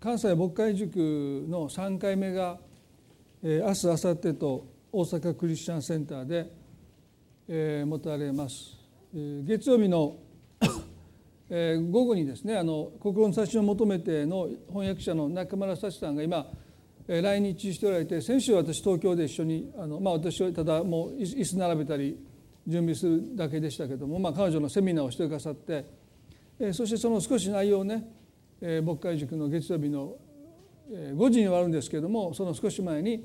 関西牧会塾の3回目が、えー、明日明後日と大阪クリスチャンセンターで、えー、持たれます、えー、月曜日の えー、午後にですねあの国語の冊子を求めての翻訳者の中村幸さんが今、えー、来日しておられて先週私東京で一緒にあの、まあ、私はただもう椅子並べたり準備するだけでしたけども、まあ、彼女のセミナーをしてくださって、えー、そしてその少し内容をね、えー、牧会塾の月曜日の、5時に終わるんですけどもその少し前に、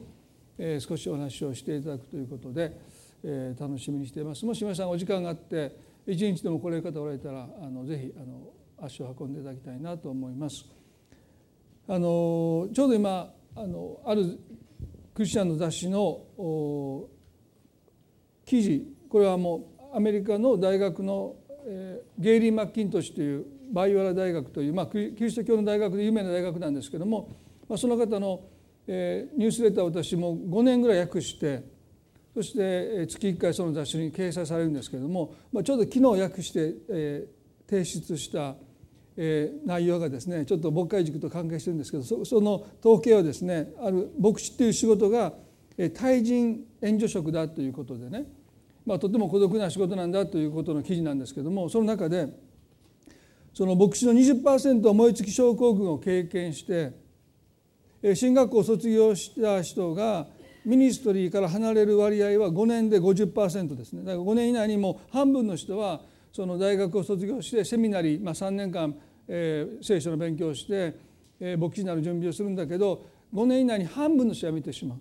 えー、少しお話をしていただくということで、えー、楽しみにしています。もし皆さんお時間があって一日でも来れる方おられたらあのぜひあの足を運んでいただきたいなと思います。あのちょうど今あのあるクリスチャンの雑誌の記事これはもうアメリカの大学の、えー、ゲイリー・マッキントッシュというバイオラ大学という、まあ、キリスト教の大学で有名な大学なんですけども、まあ、その方の、えー、ニュースレターを私も5年ぐらい訳してそして月1回その雑誌に掲載されるんですけれども、まあ、ちょうど昨日訳して、えー、提出した、えー、内容がですねちょっと牧会塾と関係してるんですけどそその統計はですねある牧師っていう仕事が対人援助職だということでね、まあ、とても孤独な仕事なんだということの記事なんですけどもその中でその牧師の20%は燃え尽き症候群を経験して進学校を卒業した人がミニストリーから離れる割合は5年で50%ですねだから5年以内にも半分の人はその大学を卒業してセミナリー、まあ、3年間、えー、聖書の勉強をして、えー、牧師になる準備をするんだけど5年以内に半分の人は辞めてしまう。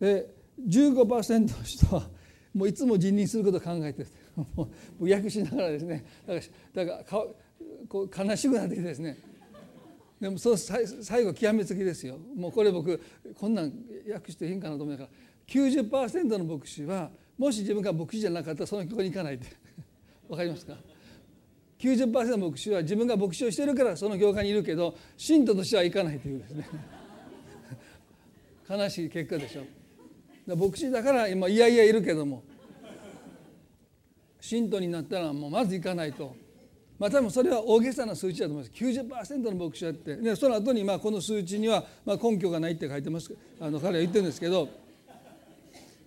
で15%の人はもういつも辞任することを考えてるもう訳しながらですねだからかこう悲しくなってきてですねでもそう最後極めつきですよもうこれ僕こんなん訳していいんかなと思いながら90%の牧師はもし自分が牧師じゃなかったらその教会に行かないってわかりますか90%の牧師は自分が牧師をしてるからその教会にいるけど信徒としては行かないというですね悲しい結果でしょ牧師だから今いやいやいるけども信徒になったらもうまず行かないと。まあ、多分それは大げさな数値だと思います。90%の牧師だって。でその後にまあこの数値にはまあ根拠がないって書いてます。あの彼は言ってるんですけど。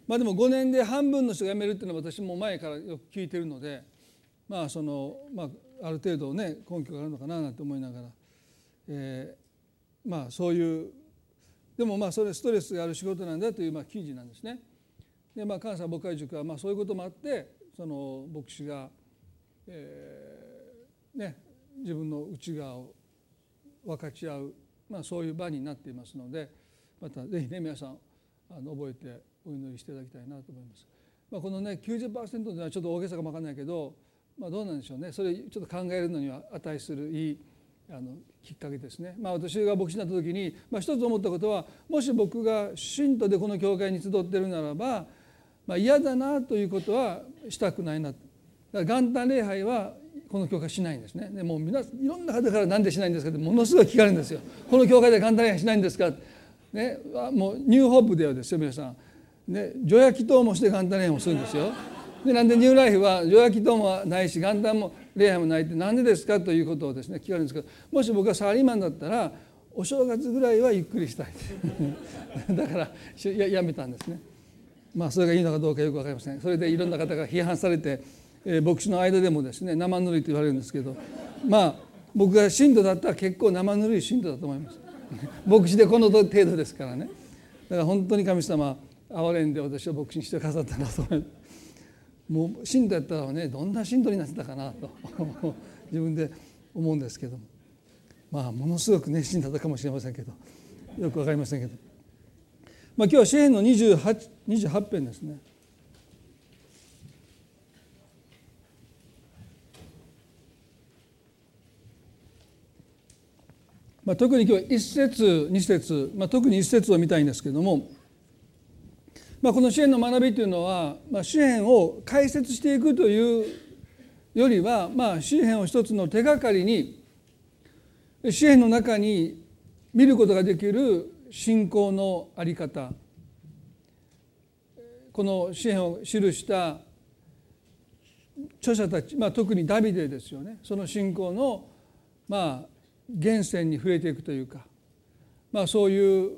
まあでも5年で半分の人が辞めるっていうのは私も前からよく聞いてるのでまあそのまあある程度ね根拠があるのかななんて思いながら、えー、まあそういうでもまあそれストレスがある仕事なんだというまあ記事なんですね。でまあ関西牧会塾はまあそういうこともあってその牧師が、えーね、自分の内側を分かち合う、まあ、そういう場になっていますのでまたぜひね皆さんあの覚えてお祈りしていただきたいなと思います。まあ、このね90%というのはちょっと大げさかも分かんないけど、まあ、どうなんでしょうねそれちょっと考えるのには値するいいあのきっかけですね。まあ、私が牧師になった時に、まあ、一つ思ったことはもし僕が信徒でこの教会に集ってるならば、まあ、嫌だなということはしたくないな。だから元旦礼拝はこの教会しないんですね。でもう皆いろんな方から何でしないんですかってものすごい聞かれるんですよ。この教会で簡単にはしないんですかねもうニューホープではですよ皆さん。ね除夜祈祷もして元旦礼拝もするんですよ。でなんでニューライフは除夜祈祷もないし元旦も礼拝もないって何でですかということをですね聞かれるんですけどもし僕がサラリーマンだったらお正月ぐらいはゆっくりしたい。だからややめたんですね。まあそれがいいのかどうかよく分かりません。それでいろんな方が批判されてえ牧師の間でもですね生ぬるいと言われるんですけどまあ僕が信徒だったら結構生ぬるい信徒だと思います。牧師でこの程度ですからね。だから本当に神様憐れんで私を牧師にしてくださったなと思います。もう信徒やったらねどんな信徒になってたかなと 自分で思うんですけども。まあものすごく熱心だったかもしれませんけどよく分かりませんけど。まあ今日は詩篇の 28, 28編ですね。まあ、特に今日は1節2節、まあ、特に1節を見たいんですけれども、まあ、この支援の学びというのは、まあ、支援を解説していくというよりは、まあ、支援を一つの手がかりに支援の中に見ることができる信仰の在り方。この支援を記した著者たち、まあ、特にダビデですよね。その信仰のまあ源泉に触れていくというか、まあ、そういう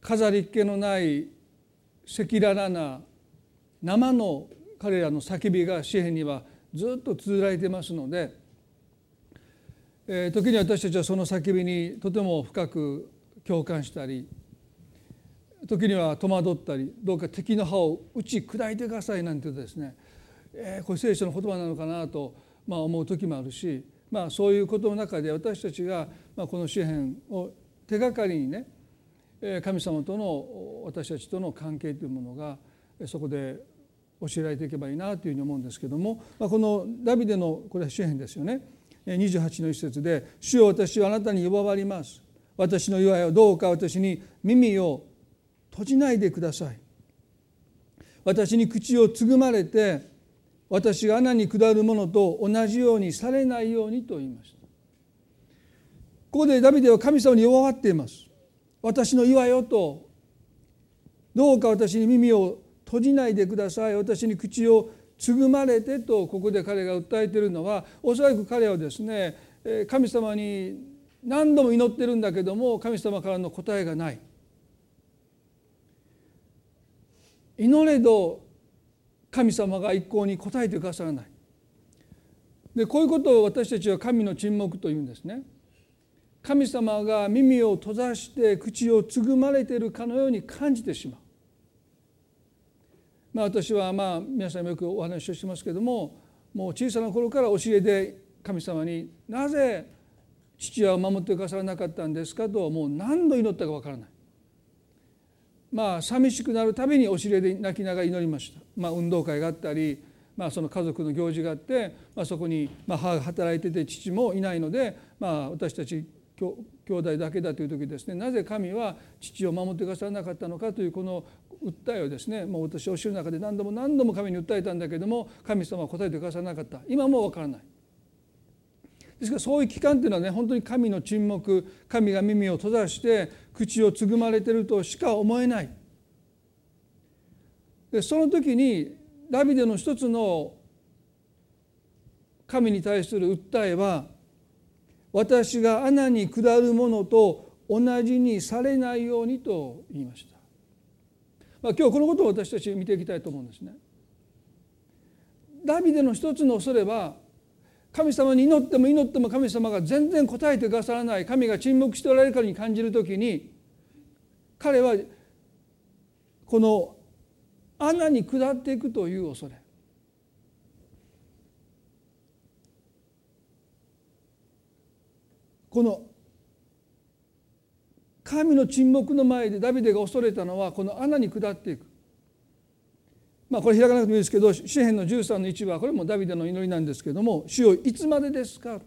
飾りっ気のない赤裸々な生の彼らの叫びが詩篇にはずっと綴られてますので、え、時に私たちはその叫びにとても深く共感したり時には戸惑ったりどうか敵の歯を打ち砕いてくださいなんて言うとですね、え、これ聖書の言葉なのかなと、まあ、思う時もあるし、まあ、そういうことの中で私たちが、まあ、この詩篇を手がかりにね神様との私たちとの関係というものがそこで教えられていけばいいなというふうに思うんですけども、まあ、このダビデのこれは詩篇ですよね。28の一節で「主よ私はあなたに呼ばわります」「私の祝いをどうか私に耳を閉じないでください」「私に口をつぐまれて私が穴に下るものと同じようにされないように」と言いました。ここでダビデは神様に弱っています。私の祝いをとどうか私に耳を閉じないでください私に口をまれてとここで彼が訴えているのはおそらく彼はですね神様に何度も祈ってるんだけども神様からの答えがない。祈れど神様が一向に答えてくださらない。でこういうことを私たちは神の沈黙というんですね。神様が耳を閉ざして口をつぐまれているかのように感じてしまう。まあ、私はまあ皆さんもよくお話をしてますけどももう小さな頃から教えで神様になぜ父親を守ってくださらなかったんですかともう何度祈ったかわからない。まあ寂しくなるたびにお尻で泣きながら祈りました。まあ、運動会があったりまあ、その家族の行事があって、まあ、そこに母が働いてて父もいないので、まあ、私たち兄弟だけだという時ですねなぜ神は父を守ってくださらなかったのかというこの訴えをですねもう私教える中で何度も何度も神に訴えたんだけども神様は答えてくださらなかった今も分からない。ですからそういう期間っていうのはね本当に神の沈黙神が耳を閉ざして口をつぐまれてるとしか思えない。でその時にダビデの一つの神に対する訴えは私が穴に下るものと同じにされないようにと言いました。まあ、今日このことを私たち見ていきたいと思うんですね。ダビデの一つの恐れは神様に祈っても祈っても神様が全然答えてくださらない神が沈黙しておられるかに感じる時に彼はこの穴に下っていくという恐れこの神の沈黙の前でダビデが恐れたのはこの穴に下っていくまあこれ開かなくてもいいですけど詩篇の13の1はこれもダビデの祈りなんですけども「主よいつまでですか?」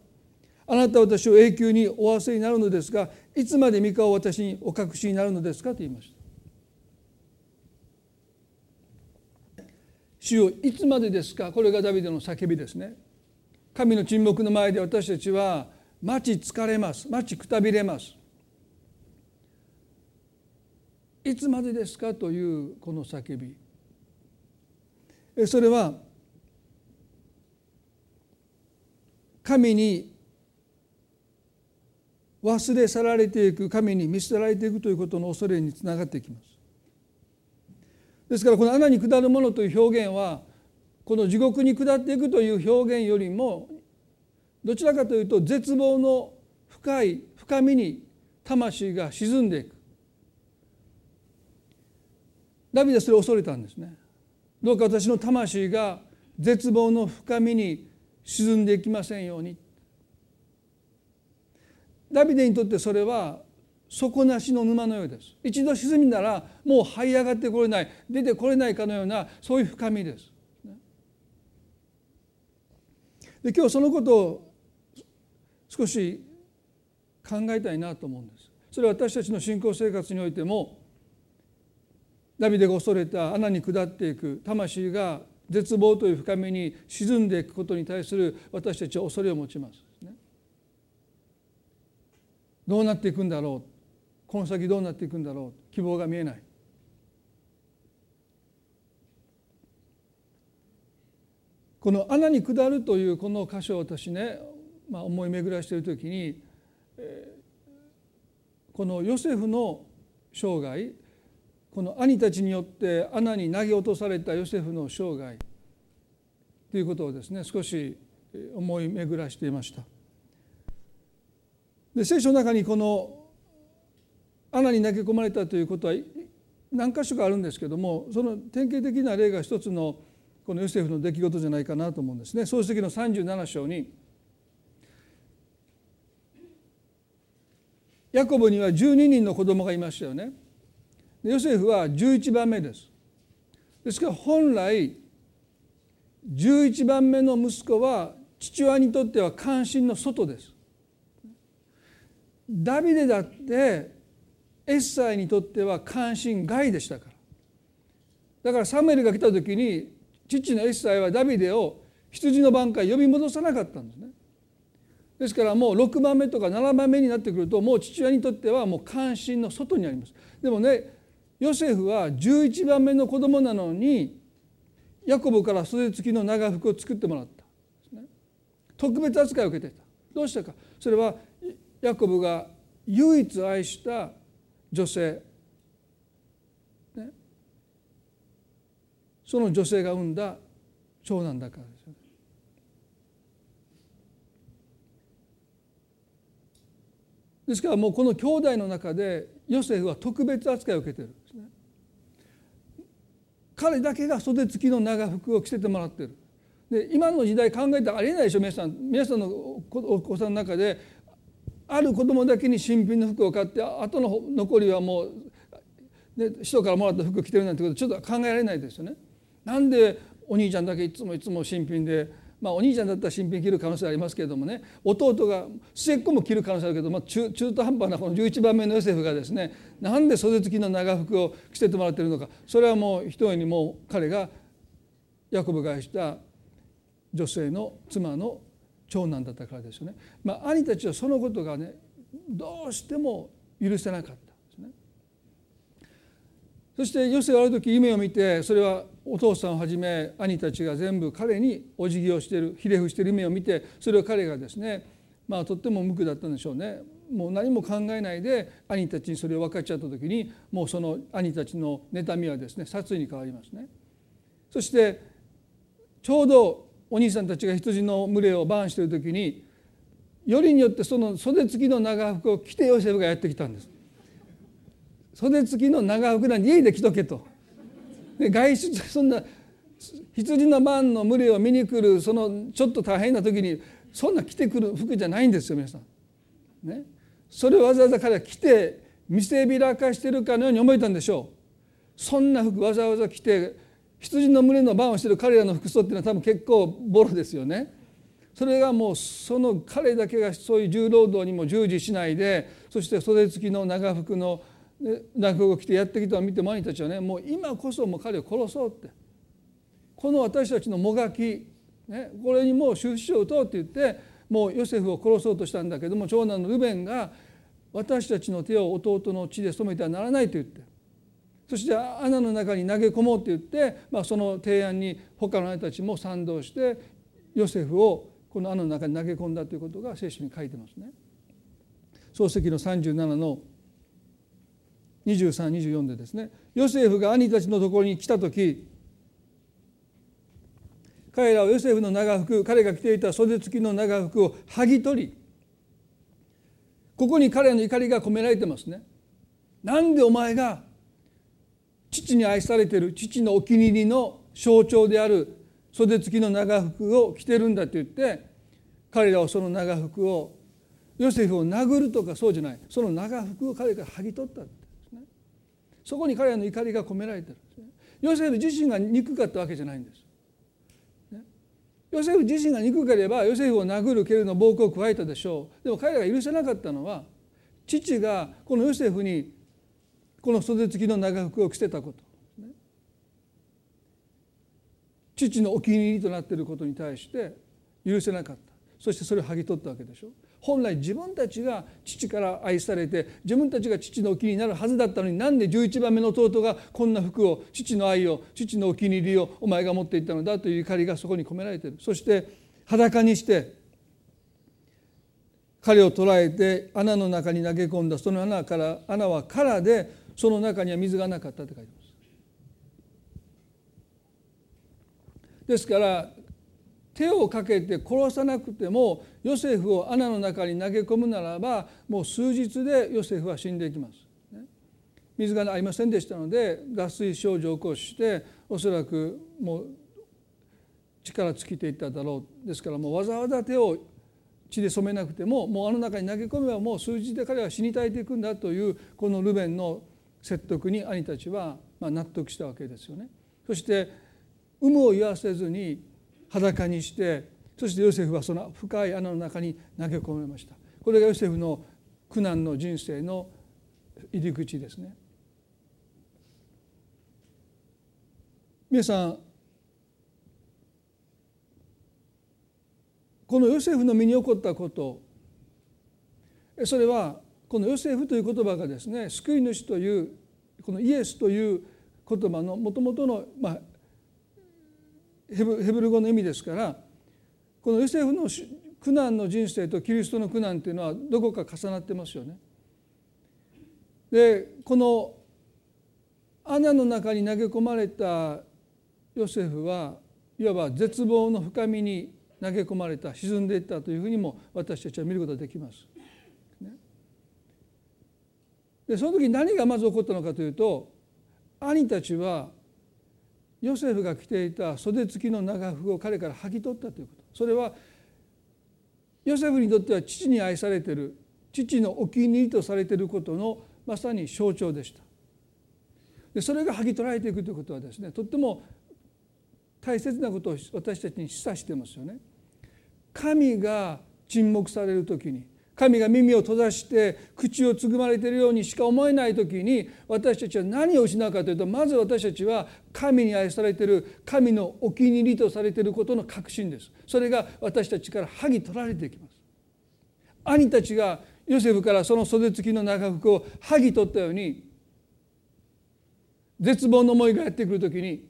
あなたは私を永久にお忘れになるのですがいつまで御顔を私にお隠しになるのですか？と言いました。主よいつまでですか？これがダビデの叫びですね。神の沈黙の前で私たちは待ち疲れます。待ちくたびれます。いつまでですかというこの叫び。それは神に忘れ去られていく神に見捨てられていくということの恐れにつながってきます。ですからこの穴に下るものという表現はこの地獄に下っていくという表現よりもどちらかというと絶望の深い深みに魂が沈んでいく。ダビデはそれを恐れたんですね。どうか私の魂が絶望の深みに沈んでいきませんように。ダビデにとってそれは底なしの沼のようです。一度沈んだらもう這い上がってこれない。出てこれないかのようなそういう深みです。で今日そのことを少し考えたいなと思うんです。それは私たちの信仰生活においてもダビデが恐れた穴に下っていく魂が絶望という深みに沈んでいくことに対する私たちは恐れを持ちます、どうなっていくんだろう。この先どうなっていくんだろう。希望が見えない。この穴に下るというこの箇所を私ね、まあ、思い巡らしている時に、えー、このヨセフの生涯この兄たちによって穴に投げ落とされたヨセフの生涯ということをですね少し思い巡らしていました。で聖書の中にこの穴に投げ込まれたということは何箇所かあるんですけどもその典型的な例が一つのこのヨセフの出来事じゃないかなと思うんですね。創世記の37章にヤコブには12人の子供がいましたよね。ヨセフは11番目です。ですから本来11番目の息子は父親にとっては関心の外です。ダビデだってエッサイにとっては関心外でしたからだからサムエルが来た時に父のエッサイはダビデを羊の番会呼び戻さなかったんですねですからもう6番目とか7番目になってくるともう父親にとってはもう関心の外にあります。でもねヨセフは11番目の子供なのにヤコブから袖付きの長服を作ってもらった、特別扱いを受けてた。どうしたか。それはヤコブが唯一愛した女性、ね、その女性が産んだ長男だから。です。からもうこの兄弟の中でヨセフは特別扱いを受けてるんですね。彼だけが袖付きの長服を着せてもらってる。で今の時代考えたらありえないでしょ皆さん皆さんのお子さんの中である子供だけに新品の服を買ってあとの残りはもう、ね、人からもらった服着てるなんてことちょっと考えられないですよね。なんでお兄ちゃんだけいつもいつも新品でまあお兄ちゃんだったら新品着る可能性ありますけれどもね弟が末っ子も着る可能性あるけど、まあ、中中途半端なこの11番目のヨセフがですねなんで袖付きの長服を着せてもらってるのかそれはもうひとえにもう彼がヤコブが愛した女性の妻の長男だったからですよね。まあ、兄たちはそのことがねどうしても許せなかった。そしてヨセはある時夢を見てそれはお父さんをはじめ兄たちが全部彼にお辞儀をしているひれ伏している夢を見てそれを彼がですねまあとっても無垢だったんでしょうね。もう何も考えないで兄たちにそれを分かっちゃった時にもうその兄たちの妬みはですね殺意に変わりますね。そしてちょうどお兄さんたちが羊の群れをバーンしている時によりによってその袖付きの長服を着てヨセフがやってきたんです袖付きの長服なんて家で着とけとで外出 そんな羊の番の群れを見に来るそのちょっと大変な時にそんな着てくる服じゃないんですよ皆さん。ね、それをわざわざ彼は着て見せびらかしてるかのように思えたんでしょう。そんな服わざわざ着て羊の群れの番をしてる彼らの服装っていうのは多分結構ボロですよね。それがもうその彼だけがそういう重労働にも従事しないでそして袖付きの長服の長服を着てやってきたのを見て兄たちはねもう今こそもう彼を殺そうってこの私たちのもがき、ね、これにもう終止を打とうって言ってもうヨセフを殺そうとしたんだけども長男のルベンが私たちの手を弟の血で染めてはならないと言ってそして穴の中に投げ込もうって言って、まあ、その提案に他の姉たちも賛同してヨセフをこの穴の中に投げ込んだということが聖書に書いてますね。漱石の37の2324でですねヨセフが兄たちのところに来た時彼らはヨセフの長服彼が着ていた袖付きの長服を剥ぎ取りここに彼の怒りが込められてますね。なんでお前が父に愛されてる父のお気に入りの象徴である袖付きの長服を着てるんだと言って彼らはその長服をヨセフを殴るとかそうじゃないその長服を彼が剥ぎ取ったんですねそこに彼らの怒りが込められてるんですね。ヨセフ自身が憎かったわけじゃないんです。ヨセフ自身が憎ければヨセフを殴る蹴るの暴行を加えたでしょう。でも彼らが許せなかったのは父がこのヨセフにこの袖付きの長服を着せたこと、父のお気に入りとなっていることに対して許せなかった。そしてそれを剥ぎ取ったわけでしょ。う本来自分たちが父から愛されて自分たちが父のお気になるはずだったのになんで11番目の弟がこんな服を父の愛を父のお気に入りをお前が持っていったのだという怒りがそこに込められているそして裸にして彼を捕らえて穴の中に投げ込んだその穴から穴は空でその中には水がなかったって書いてます。ですから手をかけて殺さなくてもヨセフを穴の中に投げ込むならばもう数日でヨセフは死んでいきます。水がありませんでしたので脱水症状を起こしておそらくもう力尽きていっただろうですからもうわざわざ手を血で染めなくてももうあの中に投げ込めばもう数日で彼は死に絶えていくんだというこのルベンの説得に兄たちはま納得したわけですよね。そして有無を言わせずに裸にしてそしてヨセフはその深い穴の中に投げ込めました。これがヨセフの苦難の人生の入り口ですね。皆さんこのヨセフの身に起こったことそれはこのヨセフという言葉がですね救い主というこのイエスという言葉のもともとの、まあ、ヘブル語の意味ですからこのヨセフの苦難の人生とキリストの苦難というのはどこか重なってますよね。でこの穴の中に投げ込まれたヨセフはいわば絶望の深みに投げ込まれた沈んでいったというふうにも私たちは見ることができます。でその時何がまず起こったのかというと兄たちはヨセフが着ていた袖付きの長服を彼から剥ぎ取ったということそれはヨセフにとっては父に愛されている父のお気に入りとされていることのまさに象徴でしたでそれが剥ぎ取られていくということはですねとっても大切なことを私たちに示唆してますよね。神が沈黙される時に神が耳を閉ざして口をつぐまれているようにしか思えない時に私たちは何を失うかというとまず私たちは神に愛されている神のお気に入りとされていることの確信です。それが私たちから剥ぎ取られていきます。兄たちがヨセフからその袖付きの長服を剥ぎ取ったように絶望の思いがやってくる時に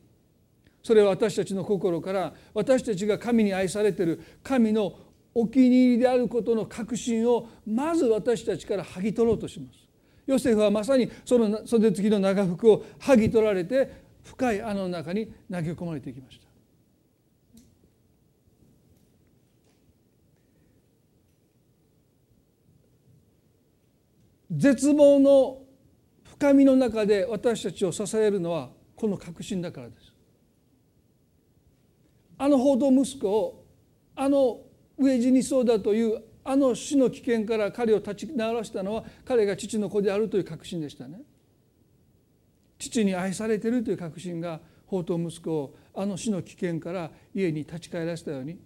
それは私たちの心から私たちが神に愛されている神のお気に入りであることの確信をまず私たちから剥ぎ取ろうとします。ヨセフはまさにその袖付きの長服を剥ぎ取られて深い穴の中に投げ込まれていきました。絶望の深みの中で私たちを支えるのはこの確信だからです。あの報道息子をあの飢え死にそうだというあの死の危険から彼を立ち直らせたのは彼が父の子であるという確信でしたね。父に愛されているという確信が宝刀息子をあの死の危険から家に立ち返らせたように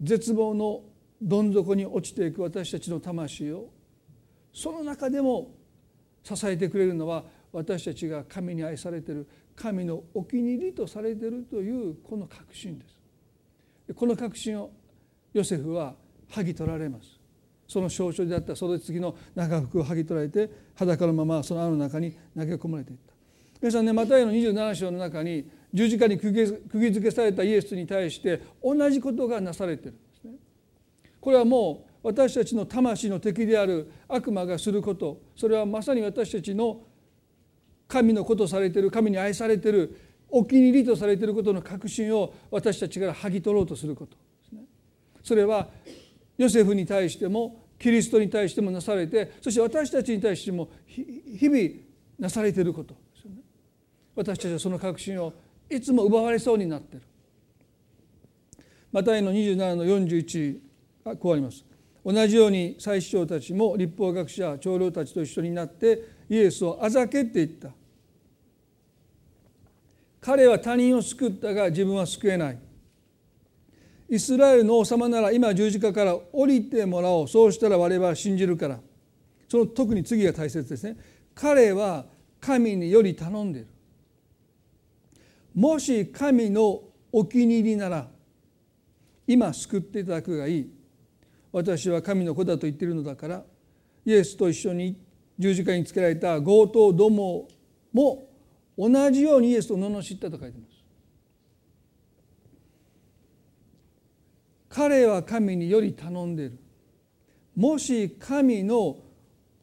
絶望のどん底に落ちていく私たちの魂をその中でも支えてくれるのは私たちが神に愛されている神のお気に入りとされているというこの確信ですこの確信をヨセフは剥ぎ取られます。その象徴であったその次の長服を剥ぎ取られて裸のままその穴の中に投げ込まれていった。皆さんねマタイの27章の中に十字架に釘付けされたイエスに対して同じことがなされているんですね。これはもう私たちの魂の敵である悪魔がすることそれはまさに私たちの神のことされている神に愛されているお気に入りとされていることの確信を私たちから剥ぎ取ろうとすること。それはヨセフに対してもキリストに対してもなされてそして私たちに対しても日々なされていることですよね。私たちはその確信をいつも奪われそうになっている。マタイの27の41こうあります。同じように祭司長たちも立法学者長老たちと一緒になってイエスをあざけって言った彼は他人を救ったが自分は救えないイスラエルの王様なら今十字架から降りてもらおう。そうしたら我々は信じるから。その特に次が大切ですね。彼は神により頼んでいる。もし神のお気に入りなら今救っていただくがいい。私は神の子だと言っているのだからイエスと一緒に十字架につけられた強盗どもも同じようにイエスと罵ったと書いてます。彼は神により頼んでいる。もし神の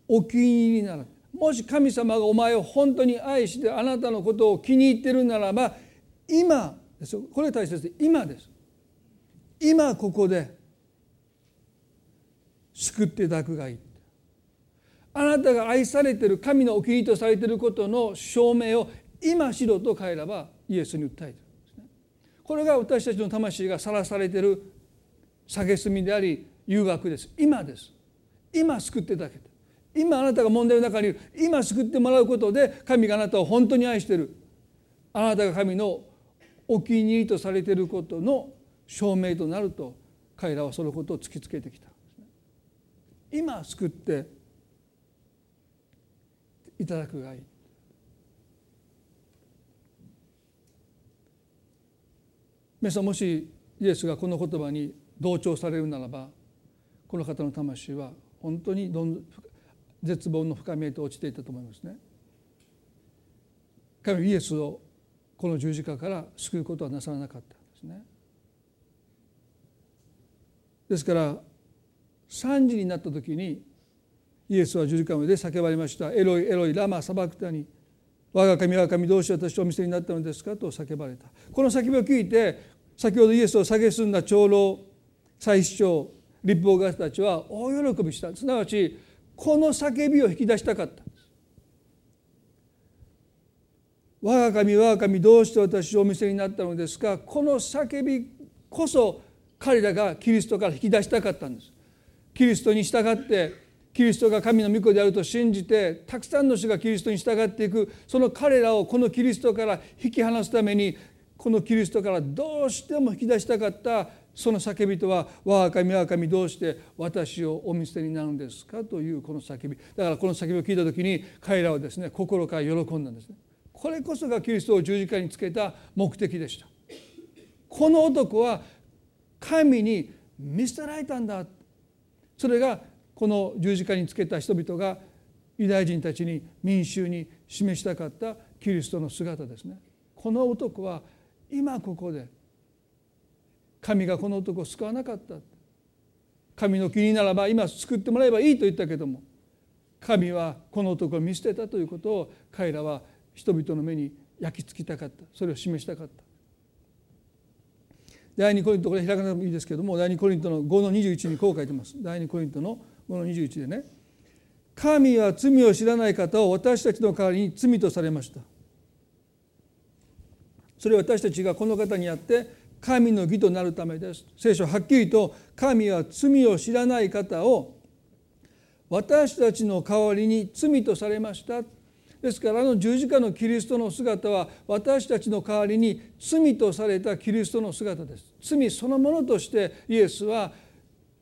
お気に入りならもし神様がお前を本当に愛してあなたのことを気に入ってるならば今ですこれ大切で今です。今ここで救っていただくがいい。あなたが愛されてる神のお気に入りとされてることの証明を今しろと彼らはイエスに訴えてるんですね。これが私たちの魂がさらされてる蔑みであり誘惑です。今です。今救っていただけた今あなたが問題の中にいる。今救ってもらうことで神があなたを本当に愛している。あなたが神のお気に入りとされていることの証明となると彼らはそのことを突きつけてきた今救っていただくがいい。皆さんもしイエスがこの言葉に同調されるならばこの方の魂は本当にどん絶望の深みへと落ちていたと思いますね。彼はイエスをこの十字架から救うことはなさらなかったんですね。ですから3時になった時にイエスは十字架の上で叫ばれました「エロイエロイラマサバクタに我が神我が神どうして私をお見せになったのですか?」と叫ばれたこの叫びを聞いて先ほどイエスを蔑んだ長老祭司長立法学者たちは大喜びした。すなわちこの叫びを引き出したかった。我が神我が神どうして私をお見せになったのですか。この叫びこそ彼らがキリストから引き出したかったんです。キリストに従ってキリストが神の御子であると信じてたくさんの人がキリストに従っていく。その彼らをこのキリストから引き離すためにこのキリストからどうしても引き出したかった。その叫びとは「我が神我が神どうして私をお見捨てになるんですか?」というこの叫びだからこの叫びを聞いた時に彼らはですね心から喜んだんですね。これこそがキリストを十字架につけた目的でした。この男は神に見捨てられたんだそれがこの十字架につけた人々がユダヤ人たちに民衆に示したかったキリストの姿ですね。この男は今ここで神がこの男を救わなかった。神の国ならば今救ってもらえばいいと言ったけども神はこの男を見捨てたということを彼らは人々の目に焼き付きたかった。それを示したかった。第二コリントこれ開かなくてもいいですけども第二コリントの5の21にこう書いてます。第二コリントの5の21でね。神は罪を知らない方を私たちの代わりに罪とされました。それは私たちがこの方にあって神の義となるためです聖書はっきりと神は罪を知らない方を私たちの代わりに罪とされました。ですからあの十字架のキリストの姿は私たちの代わりに罪とされたキリストの姿です。罪そのものとしてイエスは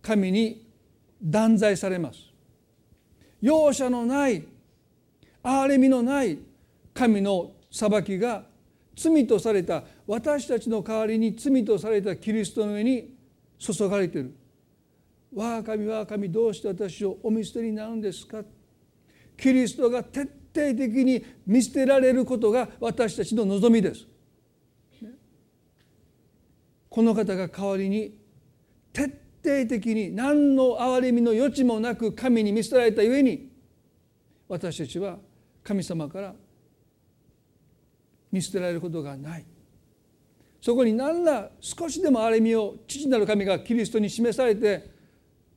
神に断罪されます。容赦のない憐れみのない神の裁きが罪とされた私たちの代わりに罪とされたキリストの上に注がれている「我が神我が神どうして私をお見捨てになるんですか?」キリストが徹底的に見捨てられることが私たちの望みです。この方が代わりに徹底的に何の憐れみの余地もなく神に見捨てられたゆえに私たちは神様から見捨てられることがないそこに何ら少しでも憐れみを父なる神がキリストに示されて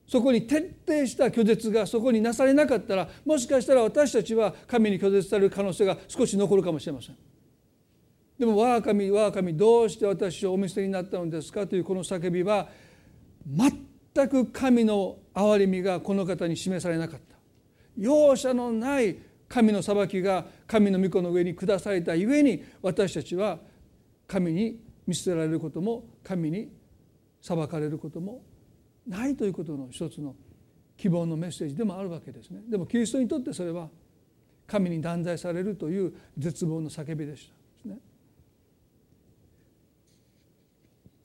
そこに徹底した拒絶がそこになされなかったらもしかしたら私たちは神に拒絶される可能性が少し残るかもしれません。でも「我が神我が神どうして私をお見捨てになったのですか?」というこの叫びは全く神の憐れみがこの方に示されなかった。容赦のない神の裁きが神の御子の上に下されたゆえに私たちは神に見捨てられることも神に裁かれることもないということの一つの希望のメッセージでもあるわけですね。でもキリストにとってそれは神に断罪されるという絶望の叫びでした。ね。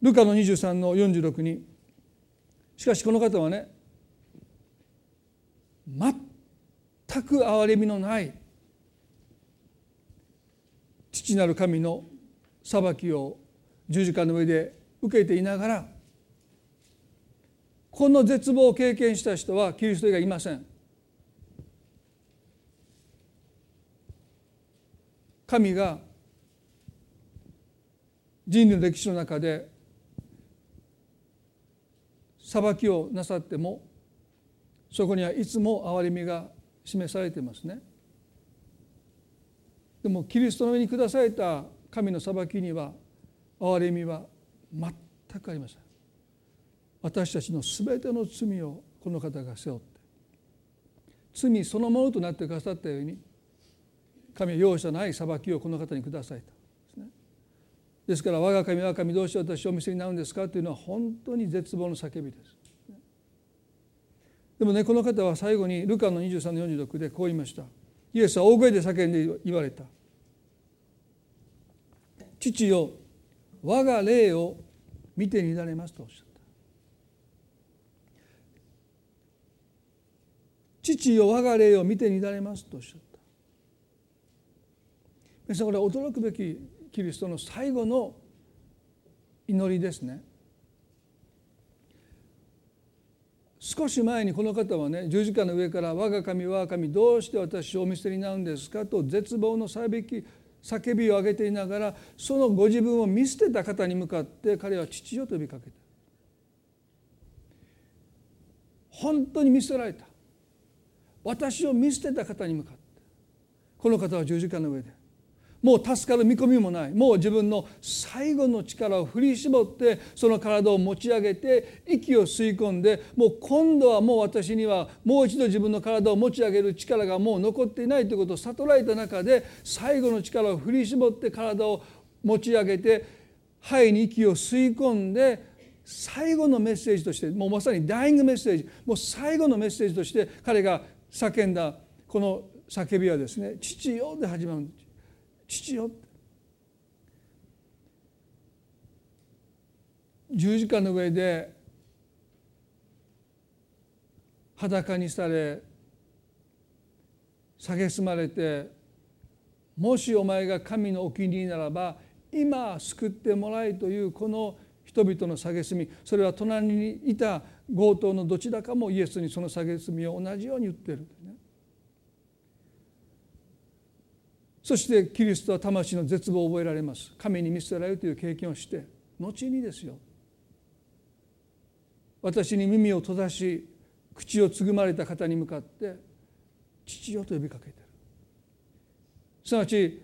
ルカの23の46にしかしこの方はね全く憐れみのない父なる神の裁きを十字架の上で受けていながらこの絶望を経験した人はキリスト以外いません。神が人類の歴史の中で裁きをなさってもそこにはいつも憐れみが示されていますね。でもキリストの上に下された神の裁きには憐れみは全くありません。私たちの全ての罪をこの方が背負って罪そのものとなってくださったように神は容赦ない裁きをこの方にくださいと。ですねですから我が神我が神どうして私をお見せになるんですかというのは本当に絶望の叫びです。でもねこの方は最後にルカの23の46でこう言いました。イエスは大声で叫んで言われた。父よ我が霊を見て乱れますとおっしゃった。父よ我が霊を見て乱れますとおっしゃった。皆さんこれは驚くべきキリストの最後の祈りですね。少し前にこの方はね十字架の上から「我が神我が神どうして私をお見捨てになるんですか?」と絶望の叫び叫びを上げていながらそのご自分を見捨てた方に向かって彼は父よと呼びかけた。本当に見捨てられた。私を見捨てた方に向かって。この方は十字架の上で。もう助かる見込みもないもう自分の最後の力を振り絞ってその体を持ち上げて息を吸い込んでもう今度はもう私にはもう一度自分の体を持ち上げる力がもう残っていないということを悟られた中で最後の力を振り絞って体を持ち上げて肺に息を吸い込んで最後のメッセージとしてもうまさにダイイングメッセージもう最後のメッセージとして彼が叫んだこの叫びはですね「父よ」で始まるんです。父よ。十字架の上で裸にされ蔑まれてもしお前が神のお気に入りならば今救ってもらいというこの人々の蔑みそれは隣にいた強盗のどちらかもイエスにその蔑みを同じように言ってるそしてキリストは魂の絶望を覚えられます。神に見捨てられるという経験をして後にですよ。私に耳を閉ざし口をつぐまれた方に向かって父よと呼びかけてる。すなわち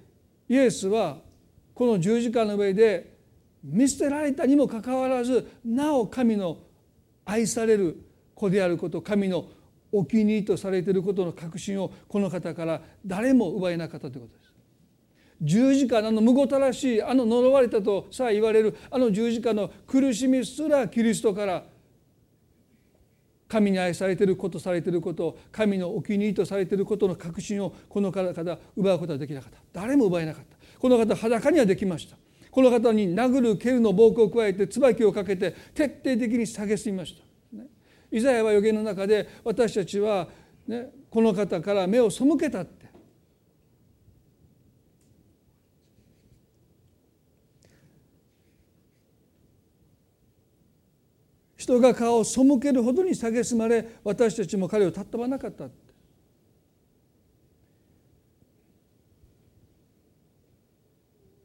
イエスはこの十字架の上で見捨てられたにもかかわらずなお神の愛される子であること神のお気に入りとされていることの確信をこの方から誰も奪えなかったということです。十字架のあのむごたらしいあの呪われたとさあ言われるあの十字架の苦しみすらキリストから神に愛されてることされてること神のお気に入りとされてることの確信をこの方から奪うことはできなかった。誰も奪えなかった。この方裸にはできました。この方に殴る蹴るの暴行を加えて椿をかけて徹底的に蔑みました、イザヤは予言の中で私たちは、ね、この方から目を背けた。人が顔を背けるほどに蔑まれ私たちも彼を尊ばなかった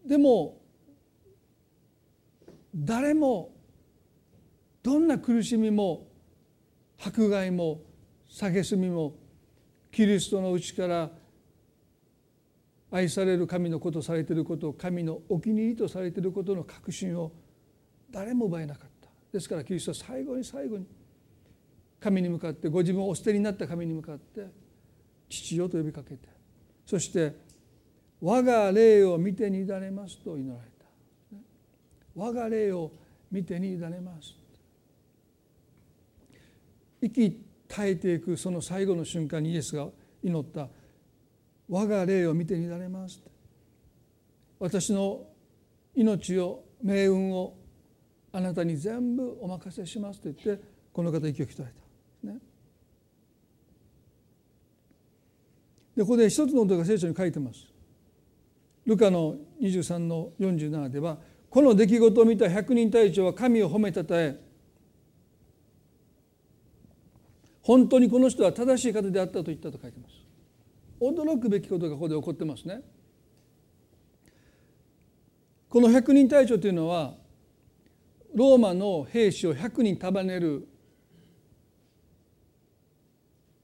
でも誰もどんな苦しみも迫害も蔑みもキリストのうちから愛される神のことされていること神のお気に入りとされていることの確信を誰も奪えなかった。ですからキリストは最後に最後に神に向かってご自分をお捨てになった神に向かって父よと呼びかけてそして我が霊を見てにだれますと祈られた。我が霊を見てにだれます。息絶えていくその最後の瞬間にイエスが祈った。我が霊を見てにだれます。私の命を命運をあなたに全部お任せしますと言ってこの方息を引き取られた、ね、でここで一つのことが聖書に書いてます。ルカの23の47ではこの出来事を見た百人隊長は神を褒めたたえ本当にこの人は正しい方であったと言ったと書いてます。驚くべきことがここで起こってますね。この百人隊長というのはローマの兵士を100人束ねる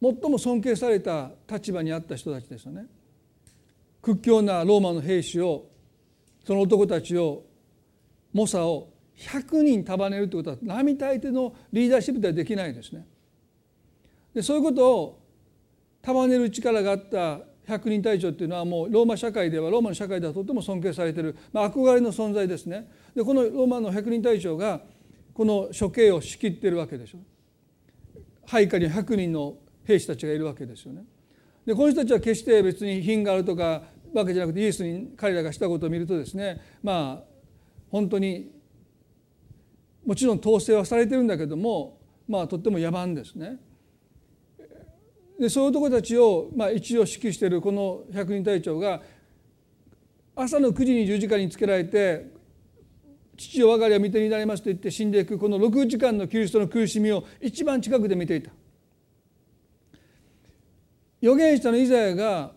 最も尊敬された立場にあった人たちですよね。屈強なローマの兵士をその男たちを猛者を100人束ねるということは並大抵のリーダーシップではできないですね。でそういうことを束ねる力があった百人隊長っていうのはもうローマ社会ではローマの社会ではとても尊敬されている、まあ、憧れの存在ですね。でこのローマの百人隊長がこの処刑を仕切ってるわけでしょ。配下に100人の兵士たちがいるわけですよね。でこの人たちは決して別に品があるとかわけじゃなくてイエスに彼らがしたことを見るとですねまあ本当にもちろん統制はされてるんだけどもまあとっても野蛮ですね。でそういう男たちを、まあ、一応指揮しているこの百人隊長が朝の9時に十字架につけられて父を我が家を見てになりますと言って死んでいくこの6時間のキリストの苦しみを一番近くで見ていた。預言者のイザヤが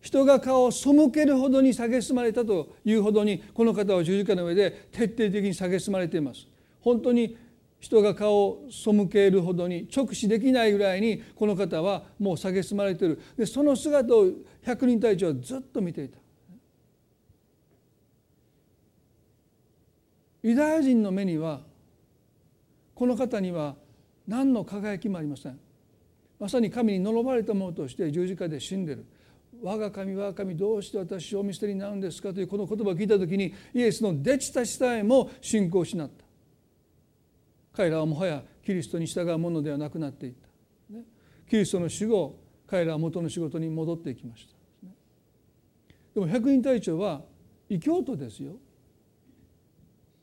人が顔を背けるほどに蔑まれたというほどにこの方は十字架の上で徹底的に蔑まれています。本当に人が顔を背けるほどに直視できないぐらいにこの方はもう蔑まれているでその姿を百人隊長はずっと見ていた。ユダヤ人の目にはこの方には何の輝きもありません。まさに神に呪われたものとして十字架で死んでる我が神我が神どうして私をお見捨てになるんですかというこの言葉を聞いた時にイエスの弟子たちさえも信仰を失った彼らはもはやキリストに従うものではなくなっていった、ね。キリストの死後彼らは元の仕事に戻っていきました。でも百人隊長は異教徒ですよ。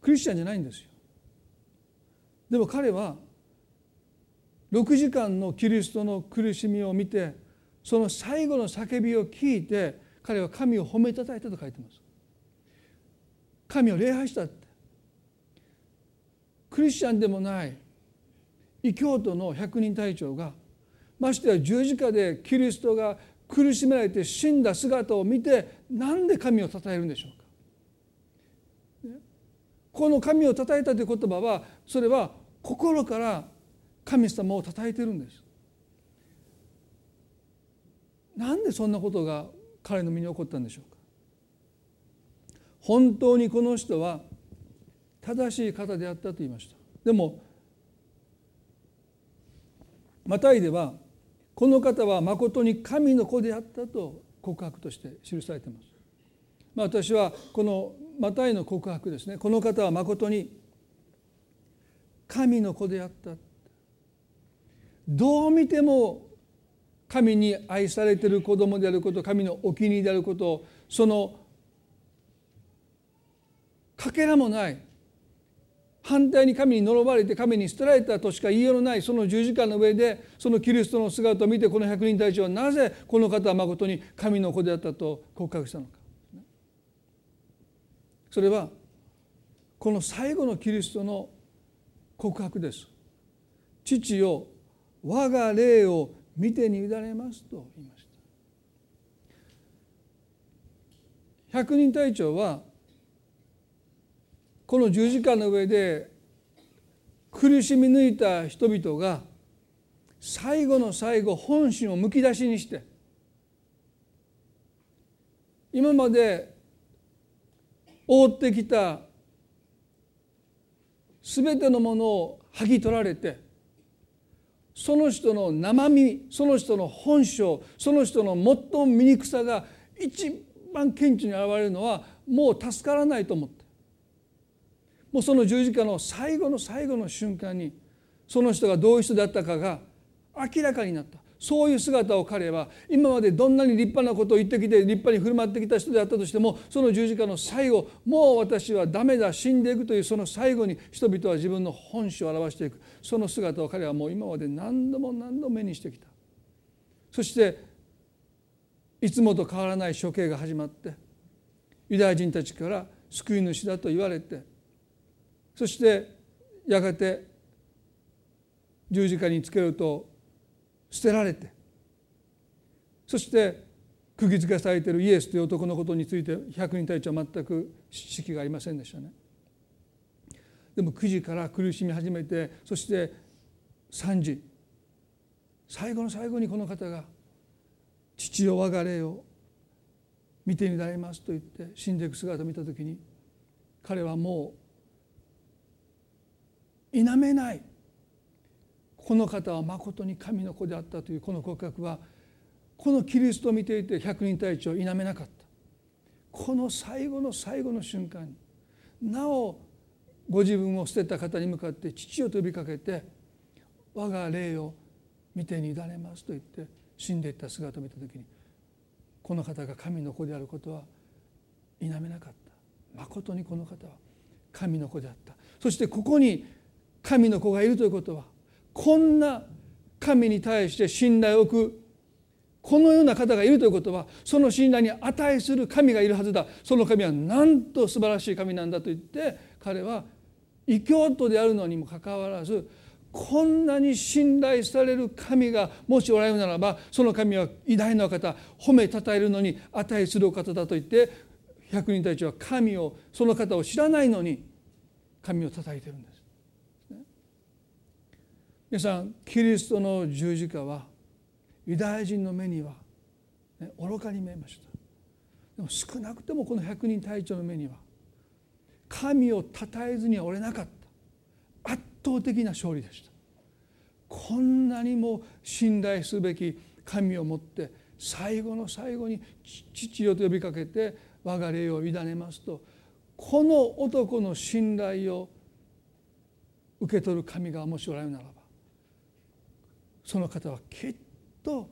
クリスチャンじゃないんですよ。でも彼は6時間のキリストの苦しみを見てその最後の叫びを聞いて彼は神を褒めたたいたと書いてます。神を礼拝したって。クリスチャンでもない。異教徒の百人隊長がましてや十字架でキリストが苦しめられて死んだ姿を見て何で神をたたえるんでしょうか。この神をたたえたという言葉はそれは心から神様をたたえてるんです。なんでそんなことが彼の身に起こったんでしょうか。本当にこの人は正しい方であったと言いました。でもマタイではこの方はまことに神の子であったと告白として記されています、まあ、私はこのマタイの告白ですね。この方はまことに神の子であった。どう見ても神に愛されている子供であること神のお気に入りであることそのかけらもない反対に神に呪われて神に捨てられたとしか言いようのないその十字架の上でそのキリストの姿を見てこの百人隊長はなぜこの方はまことに神の子であったと告白したのか。それはこの最後のキリストの告白です。父よ我が霊を見てに委ねますと言いました。百人隊長はこの十字架の上で苦しみ抜いた人々が最後の最後本心をむき出しにして今まで覆ってきた全てのものを剥ぎ取られてその人の生身その人の本性その人の最も醜さが一番顕著に現れるのはもう助からないと思ってもうその十字架の最後の最後の瞬間にその人がどういう人であったかが明らかになった。そういう姿を彼は今までどんなに立派なことを言ってきて立派に振る舞ってきた人であったとしてもその十字架の最後もう私はダメだ死んでいくというその最後に人々は自分の本性を表していく。その姿を彼はもう今まで何度も何度も目にしてきた。そしていつもと変わらない処刑が始まってユダヤ人たちから救い主だと言われてそしてやがて十字架につけると捨てられてそして釘付けされているイエスという男のことについて百人隊長は全く知識がありませんでしたね。でも9時から苦しみ始めてそして3時最後の最後にこの方が「父よ我が霊を見てになります」と言って死んでいく姿を見た時に彼はもう否めない。この方はまことに神の子であったというこの告白はこのキリストを見ていて百人隊長を否めなかった。この最後の最後の瞬間になおご自分を捨てた方に向かって父を呼びかけて我が霊を見てに委ねますと言って死んでいった姿を見た時にこの方が神の子であることは否めなかった。まことにこの方は神の子であった。そしてここに神の子がいるということはこんな神に対して信頼を置くこのような方がいるということはその信頼に値する神がいるはずだその神はなんと素晴らしい神なんだと言って彼は異教徒であるのにもかかわらずこんなに信頼される神がもしおられるならばその神は偉大な方褒めたたえるのに値するお方だと言って百人たちは神をその方を知らないのに神を叩いてるんです。皆さんキリストの十字架はユダヤ人の目には、ね、愚かに見えました。でも少なくともこの百人隊長の目には神を称えずには折れなかった。圧倒的な勝利でした。こんなにも信頼すべき神をもって最後の最後に父よと呼びかけて我が霊を委ねますとこの男の信頼を受け取る神がもしおられるならばその方はきっと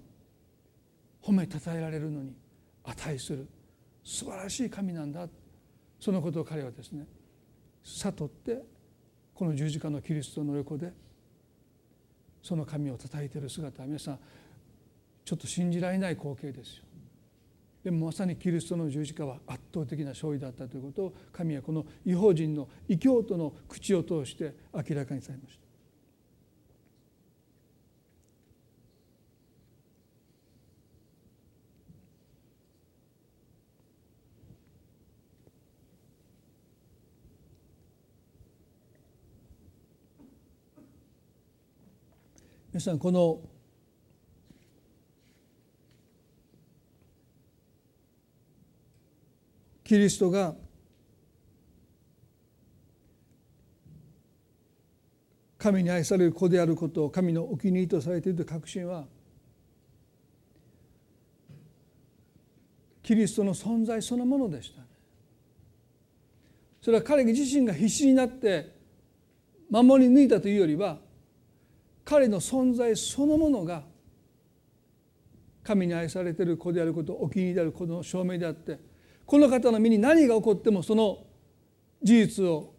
褒めたたえられるのに値する素晴らしい神なんだそのことを彼はですね悟ってこの十字架のキリストの横でその神を叩いている姿は皆さんちょっと信じられない光景ですよ。でもまさにキリストの十字架は圧倒的な勝利だったということを神はこの違法人の異教徒の口を通して明らかにされました。皆さんこのキリストが神に愛される子であることを神のお気に入りとされているという確信はキリストの存在そのものでした、それは彼自身が必死になって守り抜いたというよりは彼の存在そのものが神に愛されている子であることお気に入りである子の証明であってこの方の身に何が起こってもその事実を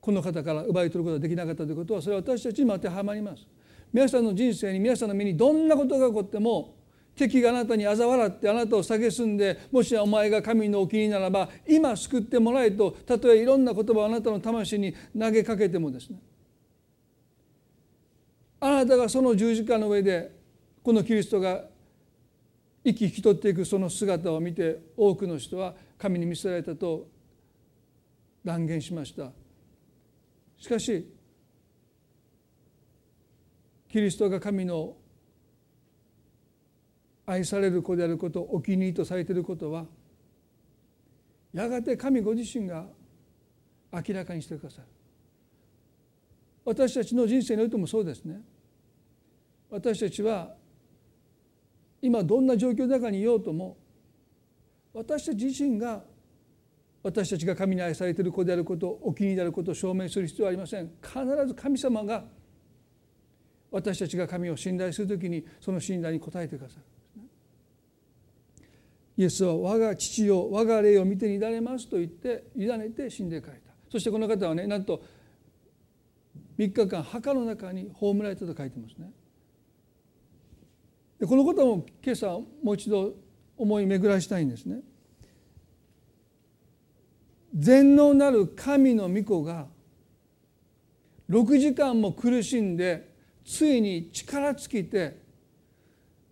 この方から奪い取ることができなかったということはそれは私たちにも当てはまります。皆さんの人生に皆さんの身にどんなことが起こっても敵があなたに嘲笑ってあなたを蔑んでもしお前が神のお気にならば今救ってもらえとたとえいろんな言葉をあなたの魂に投げかけてもですねあなたがその十字架の上でこのキリストが息引き取っていくその姿を見て多くの人は神に見せられたと断言しました。しかしキリストが神の愛される子であることお気に入りとされていることはやがて神ご自身が明らかにしてくださる。私たちの人生においてもそうですね。私たちは今どんな状況の中にいようとも私たち自身が私たちが神に愛されている子であることお気に入りであることを証明する必要はありません。必ず神様が私たちが神を信頼するときにその信頼に応えてくださるイエスは我が父よ我が霊を見てにだれますと言って委ねて死んでいかれた。そしてこの方はねなんと3日間墓の中に葬られたと書いてますねでこのことも今朝もう一度思い巡らしたいんですね。全能なる神の御子が6時間も苦しんでついに力尽きて